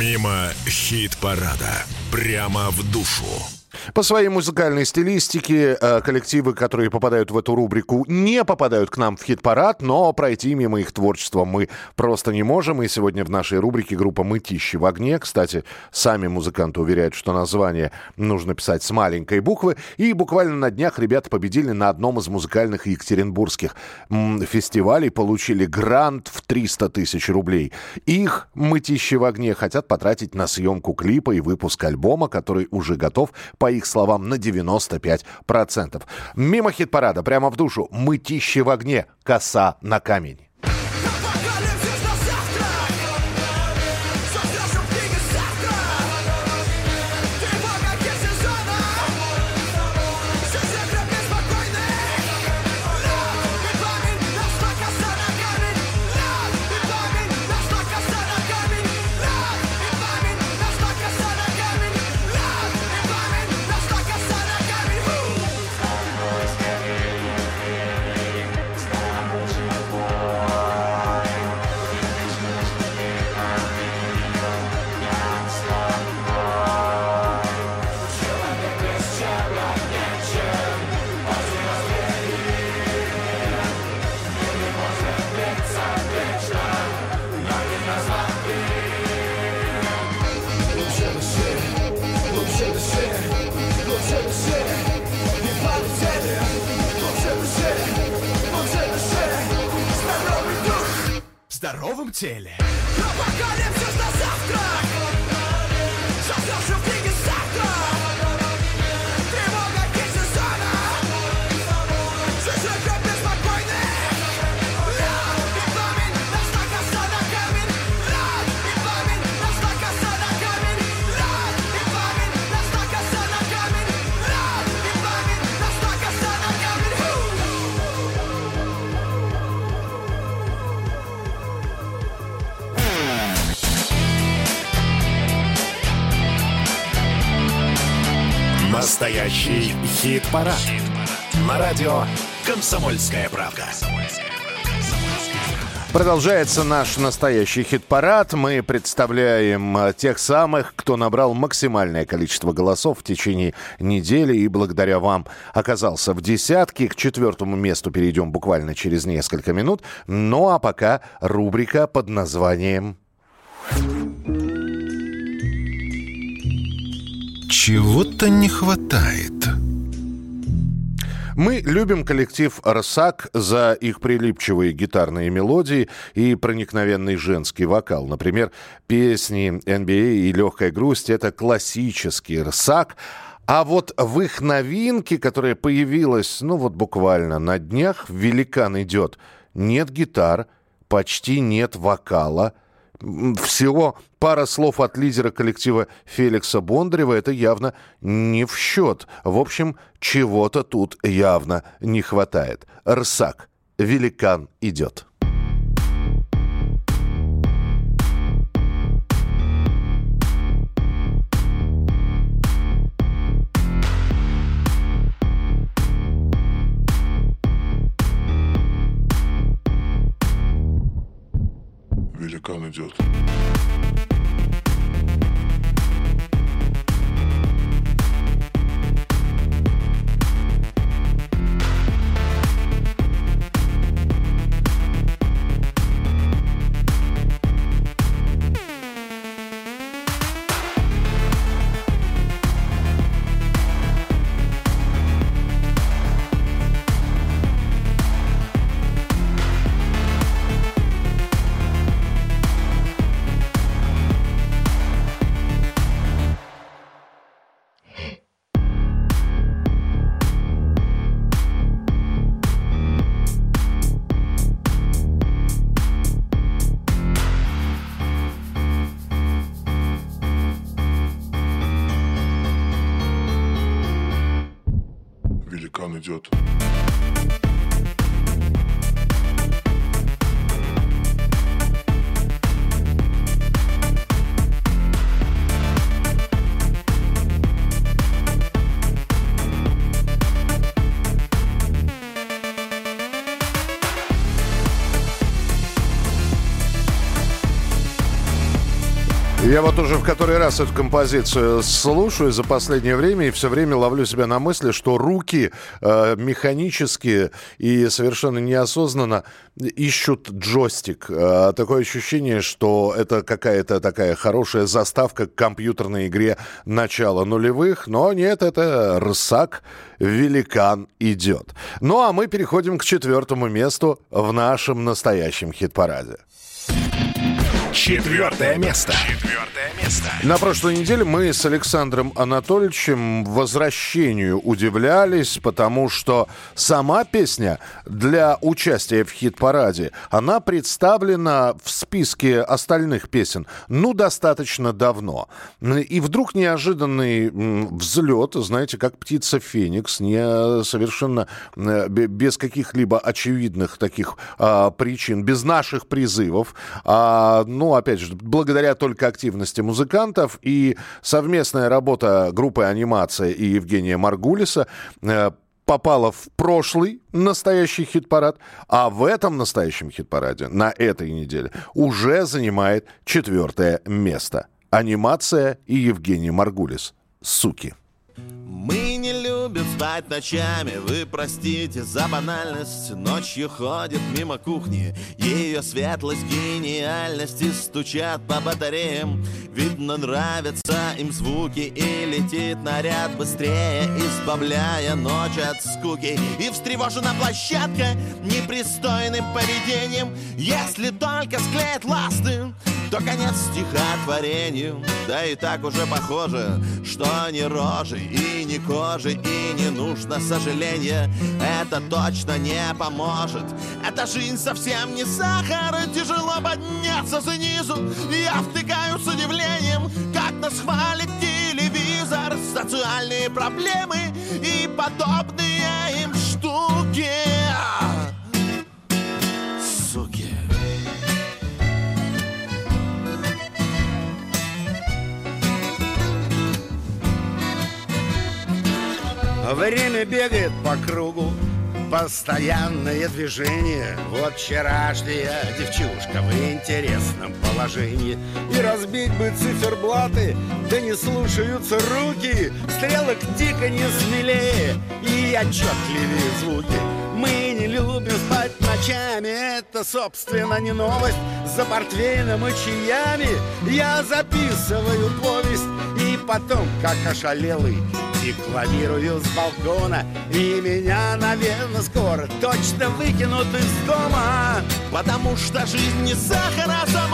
Мимо хит-парада, прямо в душу. По своей музыкальной стилистике э, коллективы, которые попадают в эту рубрику, не попадают к нам в хит-парад, но пройти мимо их творчества мы просто не можем. И сегодня в нашей рубрике группа «Мытищи в огне». Кстати, сами музыканты уверяют, что название нужно писать с маленькой буквы. И буквально на днях ребята победили на одном из музыкальных екатеринбургских фестивалей, получили грант в 300 тысяч рублей. Их «Мытищи в огне» хотят потратить на съемку клипа и выпуск альбома, который уже готов, по их словам, на 95%. Мимо хит-парада, прямо в душу, «Мытищи в огне», «Коса на камень». kumtele Настоящий хит-парад. На радио «Комсомольская правда». Продолжается наш настоящий хит-парад. Мы представляем э, тех самых, кто набрал максимальное количество голосов в течение недели и благодаря вам оказался в десятке. К четвертому месту перейдем буквально через несколько минут. Ну а пока рубрика под названием Чего-то не хватает. Мы любим коллектив «Рсак» за их прилипчивые гитарные мелодии и проникновенный женский вокал. Например, песни NBA и «Легкая грусть» — это классический «Рсак», а вот в их новинке, которая появилась, ну вот буквально на днях, «Великан идет», нет гитар, почти нет вокала — всего пара слов от лидера коллектива Феликса Бондарева, это явно не в счет. В общем, чего-то тут явно не хватает. Рсак. Великан идет. Великан который раз эту композицию слушаю за последнее время и все время ловлю себя на мысли, что руки э, механически и совершенно неосознанно ищут джойстик. Э, такое ощущение, что это какая-то такая хорошая заставка к компьютерной игре начала нулевых, но нет, это рсак, великан идет. Ну а мы переходим к четвертому месту в нашем настоящем хит-параде. Четвертое место. Четвертое место. На прошлой неделе мы с Александром Анатольевичем возвращению удивлялись, потому что сама песня для участия в хит-параде, она представлена в списке остальных песен, ну, достаточно давно. И вдруг неожиданный взлет, знаете, как птица Феникс, не совершенно э, бе- без каких-либо очевидных таких а, причин, без наших призывов, а, ну, опять же, благодаря только активности музыкантов и совместная работа группы «Анимация» и Евгения Маргулиса э, попала в прошлый настоящий хит-парад, а в этом настоящем хит-параде на этой неделе уже занимает четвертое место. Анимация и Евгений Маргулис. Суки. Мы не любим спать ночами, вы простите за банальность. Ночью ходит мимо кухни, ее светлость, гениальность И стучат по батареям, видно нравятся им звуки И летит наряд быстрее, избавляя ночь от скуки. И встревожена площадка непристойным поведением. Если только склеят ласты, то конец стихотворению Да и так уже похоже, что ни рожи и ни кожи И не нужно сожаления, это точно не поможет. Эта жизнь совсем не сахар, тяжело подняться снизу. Я втыкаю с удивлением, как нас хвалит телевизор. Социальные проблемы и подобные им штуки Время бегает по кругу. Постоянное движение. Вот вчерашняя девчушка В интересном положении. И разбить бы циферблаты Да не слушаются руки. Стрелок тиканье смелее И отчетливее звуки. Мы не любим спать ночами Это, собственно, не новость. За портвейном и чаями Я записываю повесть. И потом, как ошалелый Декламирую с балкона И меня, наверное, скоро Точно выкинут из дома Потому что жизнь не сахар, а за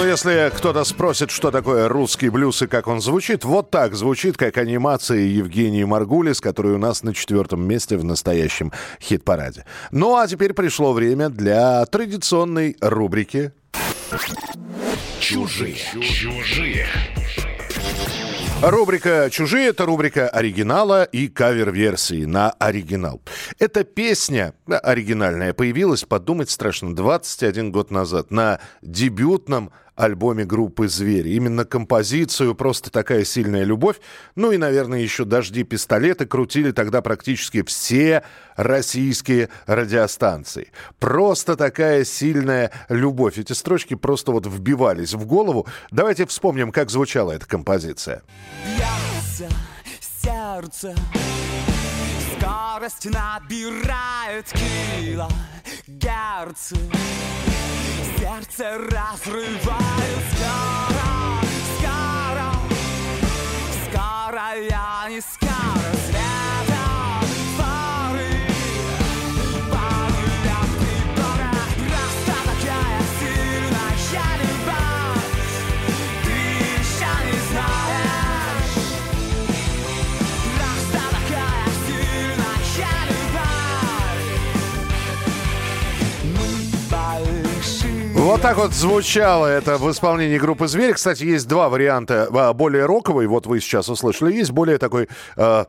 Но если кто-то спросит, что такое русский блюз и как он звучит, вот так звучит, как анимация Евгении Маргулис, которая у нас на четвертом месте в настоящем хит-параде. Ну а теперь пришло время для традиционной рубрики Чужие. Чужие. Рубрика «Чужие» — это рубрика оригинала и кавер-версии на оригинал. Эта песня да, оригинальная появилась, подумать страшно, 21 год назад на дебютном альбоме группы «Звери». Именно композицию «Просто такая сильная любовь», ну и, наверное, еще «Дожди, пистолеты» крутили тогда практически все российские радиостанции. «Просто такая сильная любовь». Эти строчки просто вот вбивались в голову. Давайте вспомним, как звучала эта композиция. Бьется сердце Скорость набирает кило Герцы Сердце разрывает скоро Скоро. Скоро я не скоро Вот так вот звучало это в исполнении группы «Звери». Кстати, есть два варианта. А, Более роковый, вот вы сейчас услышали, есть более такой э,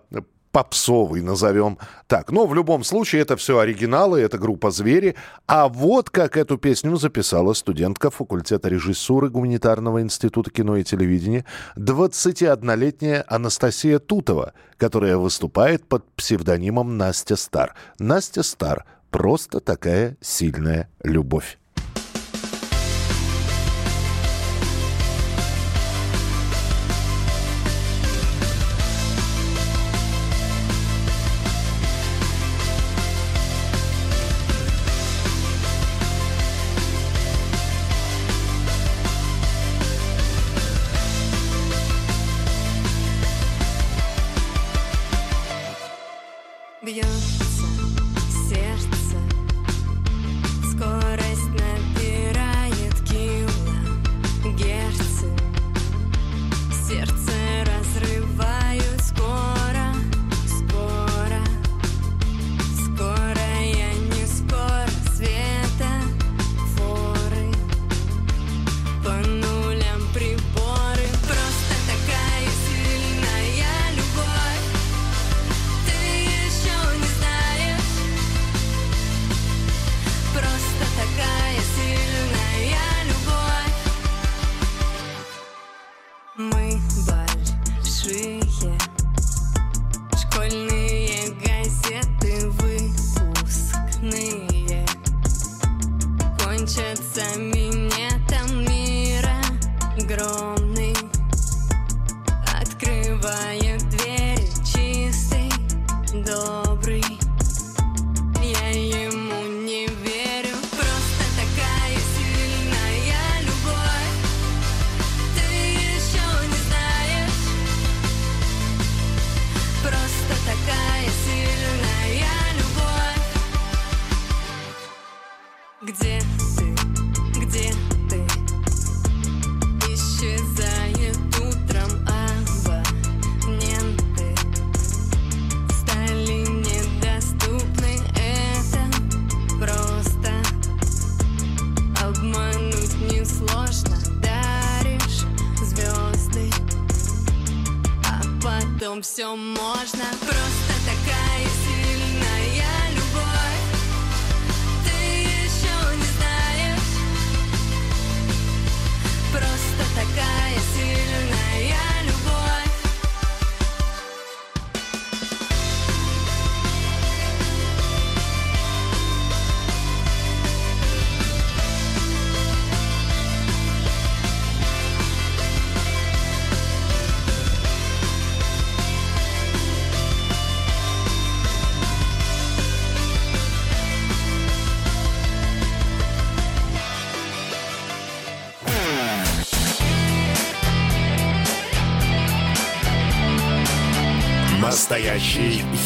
попсовый, назовем так. Но в любом случае это все оригиналы, это группа «Звери». А вот как эту песню записала студентка факультета режиссуры Гуманитарного института кино и телевидения 21-летняя Анастасия Тутова, которая выступает под псевдонимом Настя Стар. Настя Стар – просто такая сильная любовь.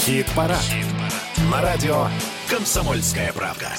Настоящий хит-парад. На радио «Комсомольская правда».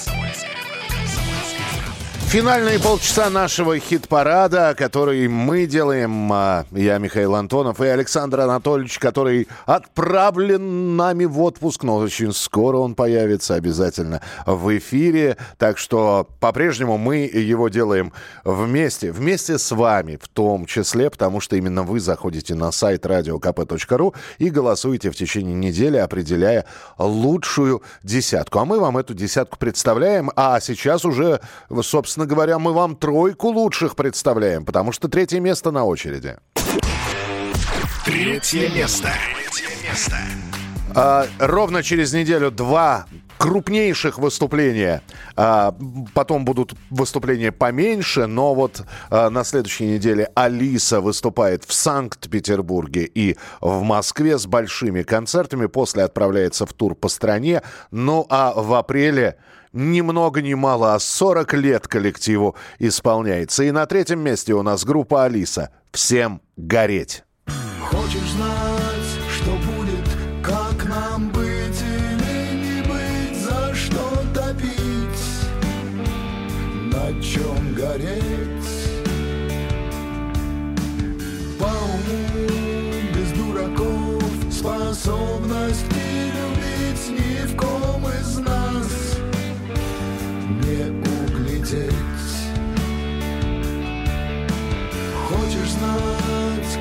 Финальные полчаса нашего хит-парада, который мы делаем, а, я, Михаил Антонов, и Александр Анатольевич, который отправлен нами в отпуск, но очень скоро он появится обязательно в эфире. Так что по-прежнему мы его делаем вместе, вместе с вами в том числе, потому что именно вы заходите на сайт radiokp.ru и голосуете в течение недели, определяя лучшую десятку. А мы вам эту десятку представляем, а сейчас уже, собственно говоря, мы вам тройку лучших представляем, потому что третье место на очереди. Третье место. Третье место. А, ровно через неделю два крупнейших выступления. А, потом будут выступления поменьше, но вот а, на следующей неделе Алиса выступает в Санкт-Петербурге и в Москве с большими концертами. После отправляется в тур по стране. Ну а в апреле ни много ни мало, а 40 лет коллективу исполняется. И на третьем месте у нас группа Алиса. Всем гореть!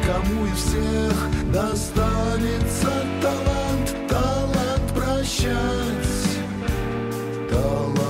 Кому из всех достанется талант, талант прощать, талант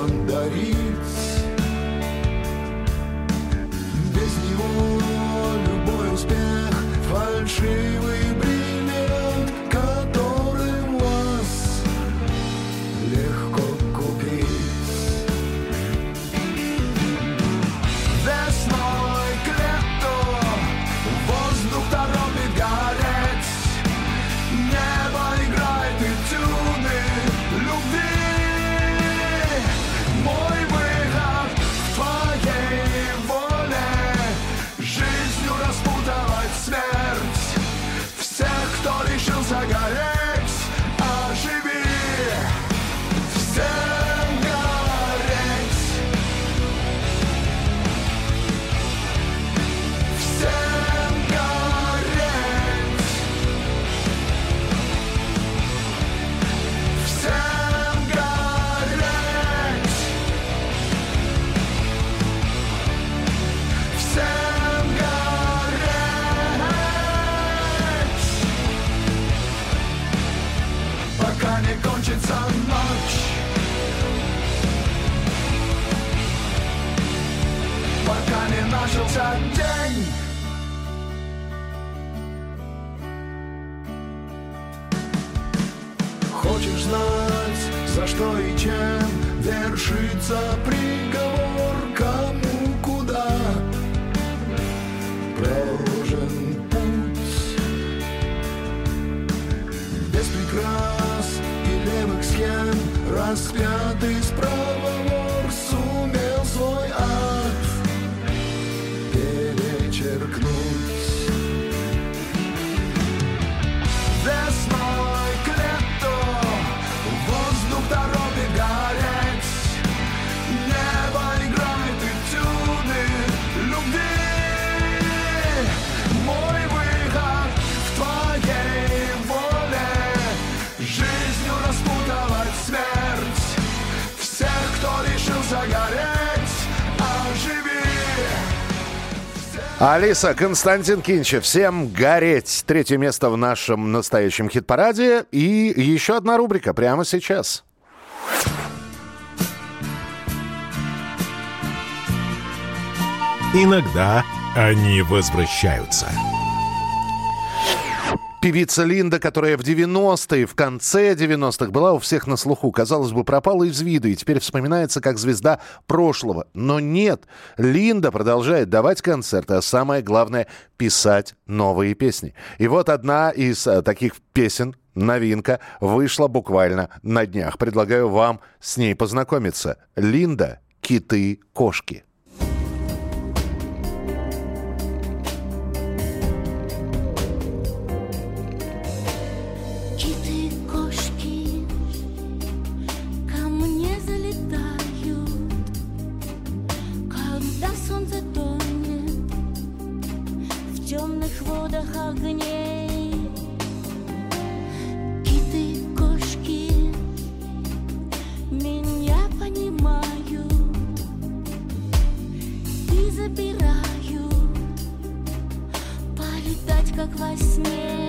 начался день. Хочешь знать, за что и чем вершится приговор, кому куда? Проложен путь. Без прикрас и левых схем распятый справа Алиса, Константин Кинчев, всем гореть. Третье место в нашем настоящем хит-параде. И еще одна рубрика прямо сейчас. Иногда они возвращаются. Певица Линда, которая в 90-е, в конце 90-х была у всех на слуху, казалось бы, пропала из виду и теперь вспоминается как звезда прошлого. Но нет, Линда продолжает давать концерты, а самое главное — писать новые песни. И вот одна из э, таких песен, новинка, вышла буквально на днях. Предлагаю вам с ней познакомиться. Линда «Киты, как во сне.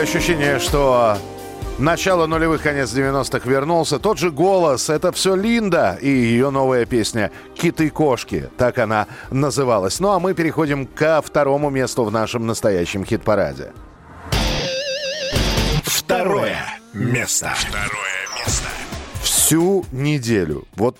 Такое ощущение, что начало нулевых, конец 90-х вернулся. Тот же голос, это все Линда и ее новая песня «Киты-кошки». Так она называлась. Ну а мы переходим ко второму месту в нашем настоящем хит-параде. Второе место. Второе место. Всю неделю, вот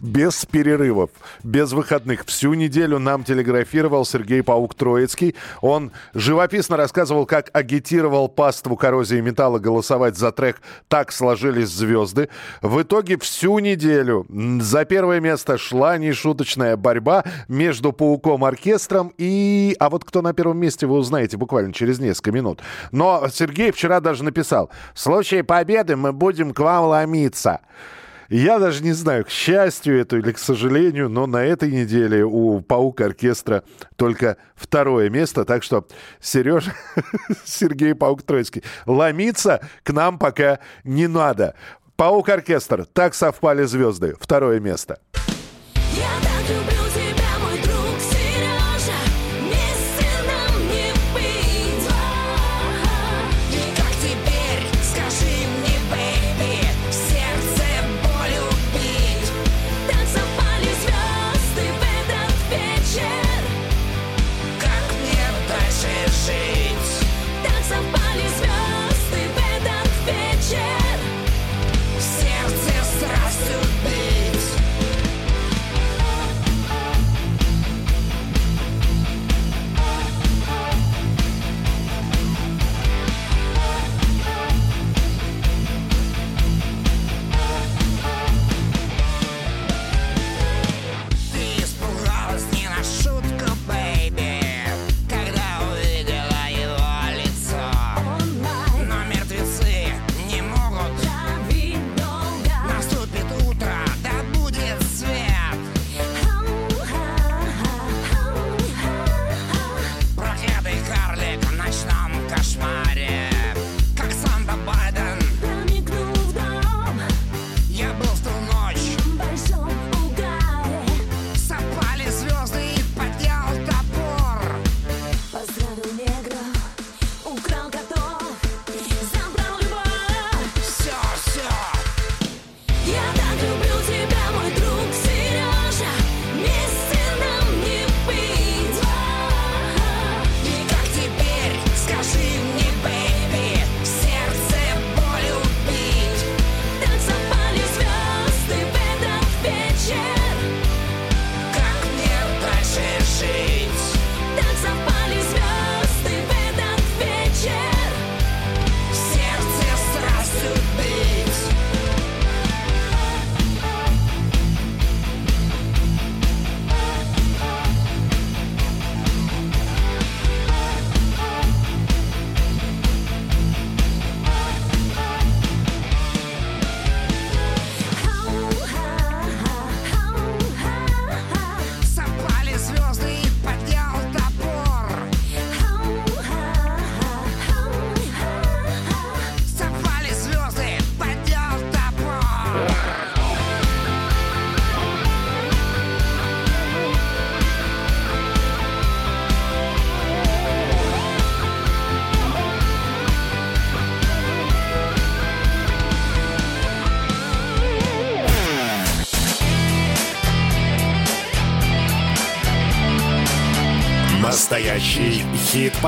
без перерывов, без выходных, всю неделю нам телеграфировал Сергей Паук Троицкий. Он живописно рассказывал, как агитировал паству коррозии металла голосовать за трек «Так сложились звезды». В итоге всю неделю за первое место шла нешуточная борьба между Пауком-оркестром и... А вот кто на первом месте, вы узнаете буквально через несколько минут. Но Сергей вчера даже написал, в случае победы мы будем к вам ломиться. Я даже не знаю, к счастью это или к сожалению, но на этой неделе у Паук оркестра только второе место. Так что, Сережа, <laughs> Сергей Паук Троицкий, ломиться к нам пока не надо. Паук оркестр, так совпали звезды. Второе место.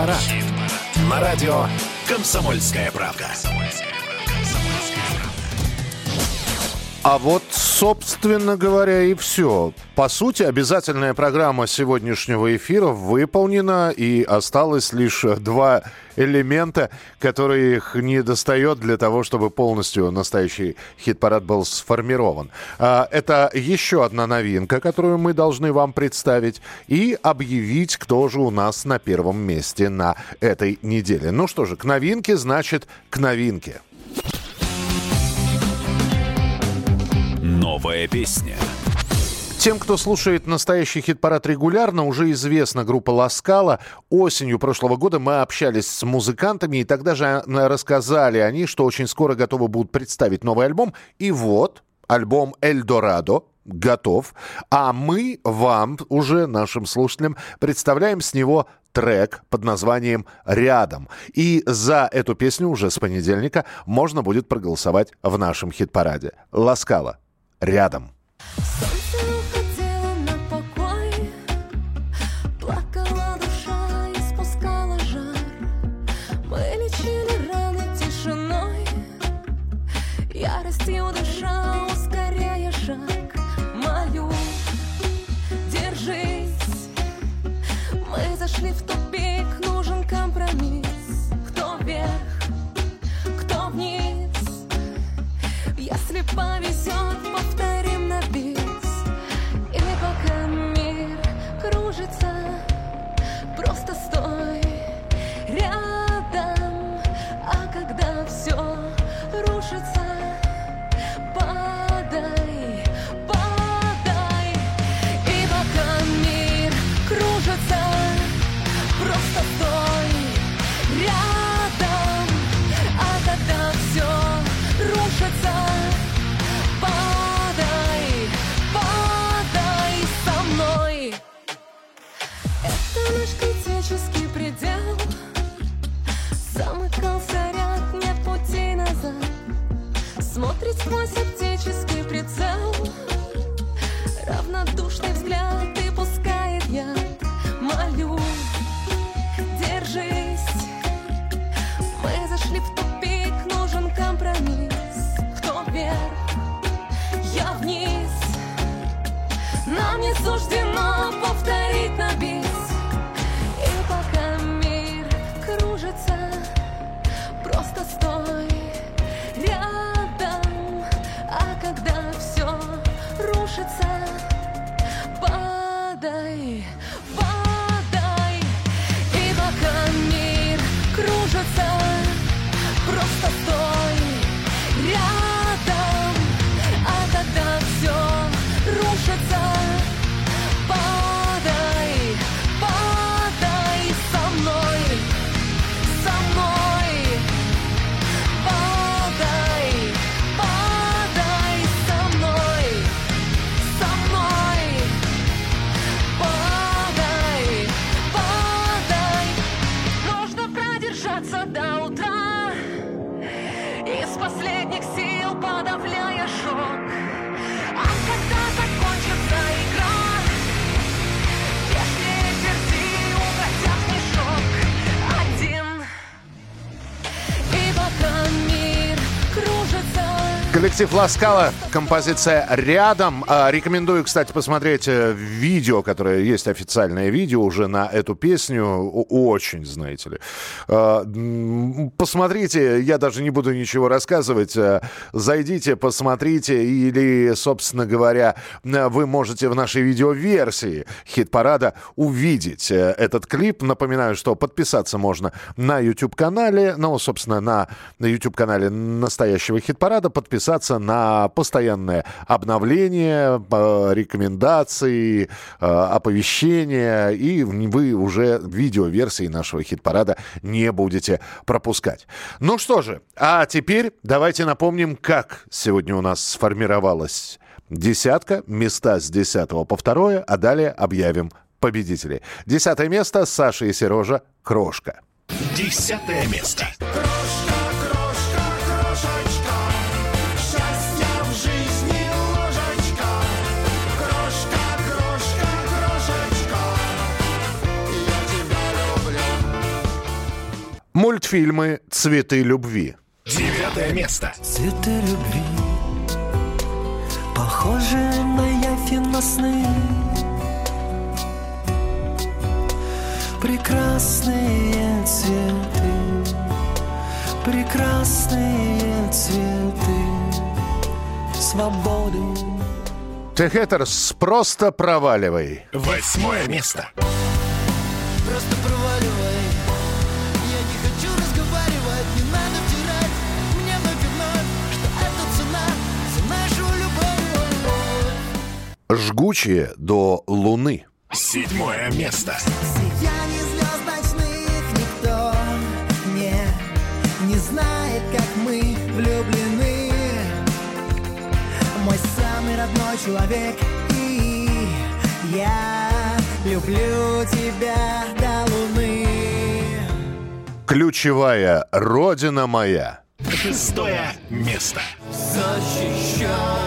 Хит-парад. На радио «Комсомольская правда». А вот, собственно говоря, и все. По сути, обязательная программа сегодняшнего эфира выполнена, и осталось лишь два элемента, которые их не достает для того, чтобы полностью настоящий хит-парад был сформирован. А, Это еще одна новинка, которую мы должны вам представить, и объявить, кто же у нас на первом месте на этой неделе. Ну что же, к новинке значит к новинке. Новая песня. Тем, кто слушает настоящий хит-парад регулярно, уже известна группа «Ласкала». Осенью прошлого года мы общались с музыкантами, и тогда же рассказали они, что очень скоро готовы будут представить новый альбом. И вот альбом «Эльдорадо», готов, а мы вам, уже нашим слушателям, представляем с него трек под названием «Рядом». И за эту песню уже с понедельника можно будет проголосовать в нашем хит-параде. Ласкала. «Рядом». Повезет, повторим Оптический прицел. Равнодушный взгляд и пускает яд. Молю, держись. Мы зашли в тупик, нужен компромисс. Кто вверх, я вниз. Нам не суждено повторить на. И пока мир кружится, просто стой Sơn Коллектив Ласкала, композиция «Рядом». А, Рекомендую, кстати, посмотреть э, видео, которое есть официальное видео уже на эту песню. Очень, знаете ли. А, Посмотрите, я даже не буду ничего рассказывать. Э, Зайдите, посмотрите, или, собственно говоря, э, вы можете в нашей видеоверсии хит-парада увидеть этот клип. Напоминаю, что подписаться можно на YouTube-канале, ну, собственно, на YouTube-канале настоящего хит-парада, подписаться на постоянное обновление, рекомендации, э, оповещения, и вы уже видеоверсии нашего хит-парада не будете пропускать. Ну что же, а теперь давайте напомним, как сегодня у нас сформировалась десятка, места с 10 по второе, а далее объявим победителей. Десятое место Саша и Сережа «Крошка». Десятое место. Счастья Мультфильмы «Цветы любви». Девятое место. Цветы любви Похожи на явь на сны Прекрасные цветы Прекрасные цветы Свободы Техетерс, просто проваливай. Восьмое место. Просто проваливай Жгучие до луны. Седьмое место. Сияние звезд ночных никто не, не знает, как мы влюблены. Мой самый самый родной человек И я люблю тебя до луны Ключевая родина моя. Шестое место. Защищал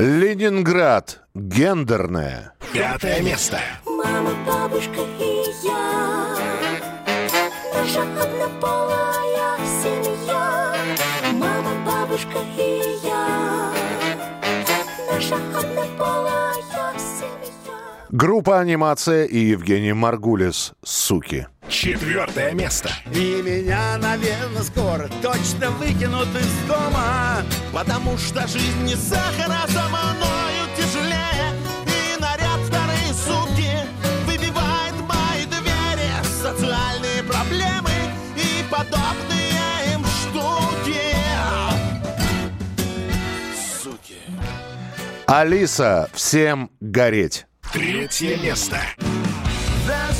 Ленинград. Гендерная. Пятое место. Мама, бабушка и я Наша однополая семья Мама, бабушка и я Наша однополая семья Группа анимация и Евгений Маргулис. Суки. Четвертое место. И меня, наверное, скоро точно выкинут из дома Потому что жизнь не сахар, а за мною тяжелее И наряд вторые сутки выбивает мои двери Социальные проблемы и подобные им штуки Суки Алиса, всем гореть. Третье место. Весной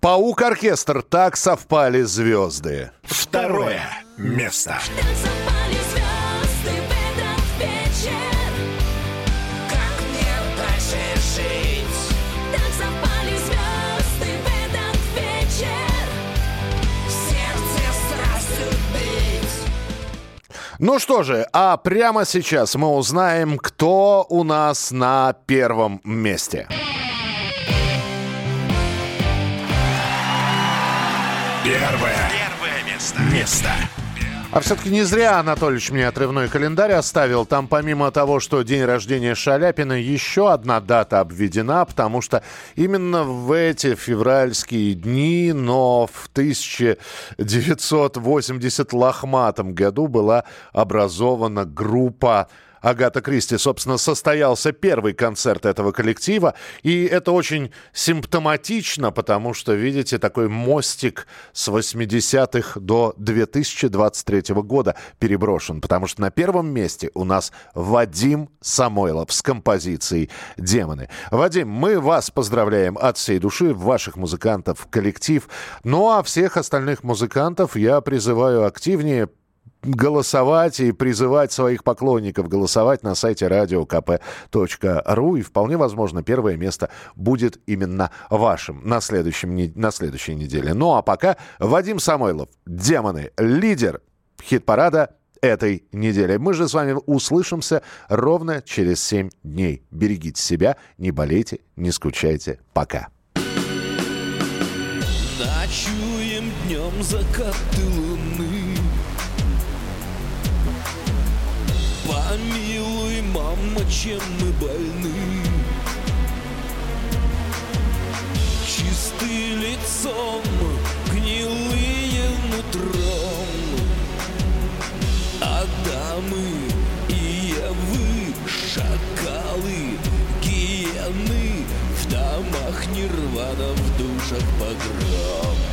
Паук-оркестр. Так совпали звезды. Второе место. Так совпали звезды в этот вечер Ну что же, а прямо сейчас мы узнаем, кто у нас на первом месте. Первое. Первое место. Место. А все-таки не зря Анатольевич мне отрывной календарь оставил. Там помимо того, что день рождения Шаляпина, еще одна дата обведена, потому что именно в эти февральские дни, но в 1980 лохматом году была образована группа Агата Кристи, собственно, состоялся первый концерт этого коллектива. И это очень симптоматично, потому что, видите, такой мостик с 80-х до 2023 года переброшен. Потому что на первом месте у нас Вадим Самойлов с композицией «Демоны». Вадим, мы вас поздравляем от всей души, ваших музыкантов, коллектив. Ну а всех остальных музыкантов я призываю активнее голосовать и призывать своих поклонников голосовать на сайте radiokp.ru. И вполне возможно, первое место будет именно вашим на, следующем, на следующей неделе. Ну а пока Вадим Самойлов, «Демоны», лидер хит-парада этой недели. Мы же с вами услышимся ровно через 7 дней. Берегите себя, не болейте, не скучайте. Пока. Ночуем днем закаты луны Помилуй, мама, чем мы больны. Чисты лицом, гнилые нутром. Адамы и Евы, шакалы, гиены В домах нирвана, в душах погрома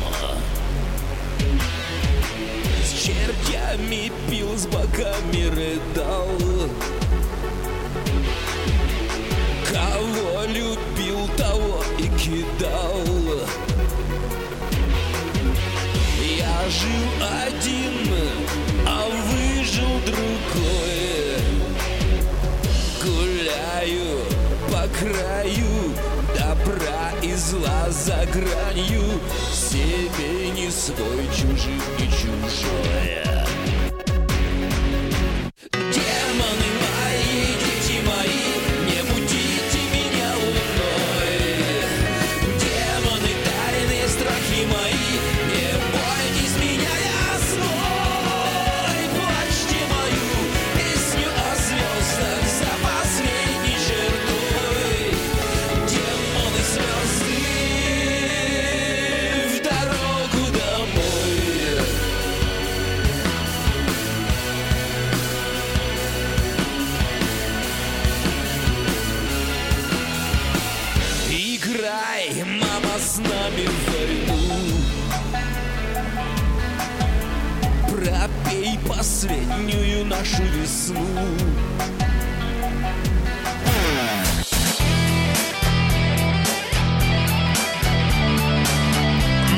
чертями пил, с боками рыдал. Кого любил, того и кидал. Я жил один, а выжил другой. Гуляю по краю добра и зла за гранью. Себе не свой, чужим не чужое. Демоны последнюю нашу весну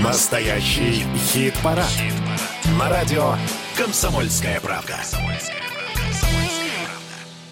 Настоящий хит-парад. На радио «Комсомольская правда».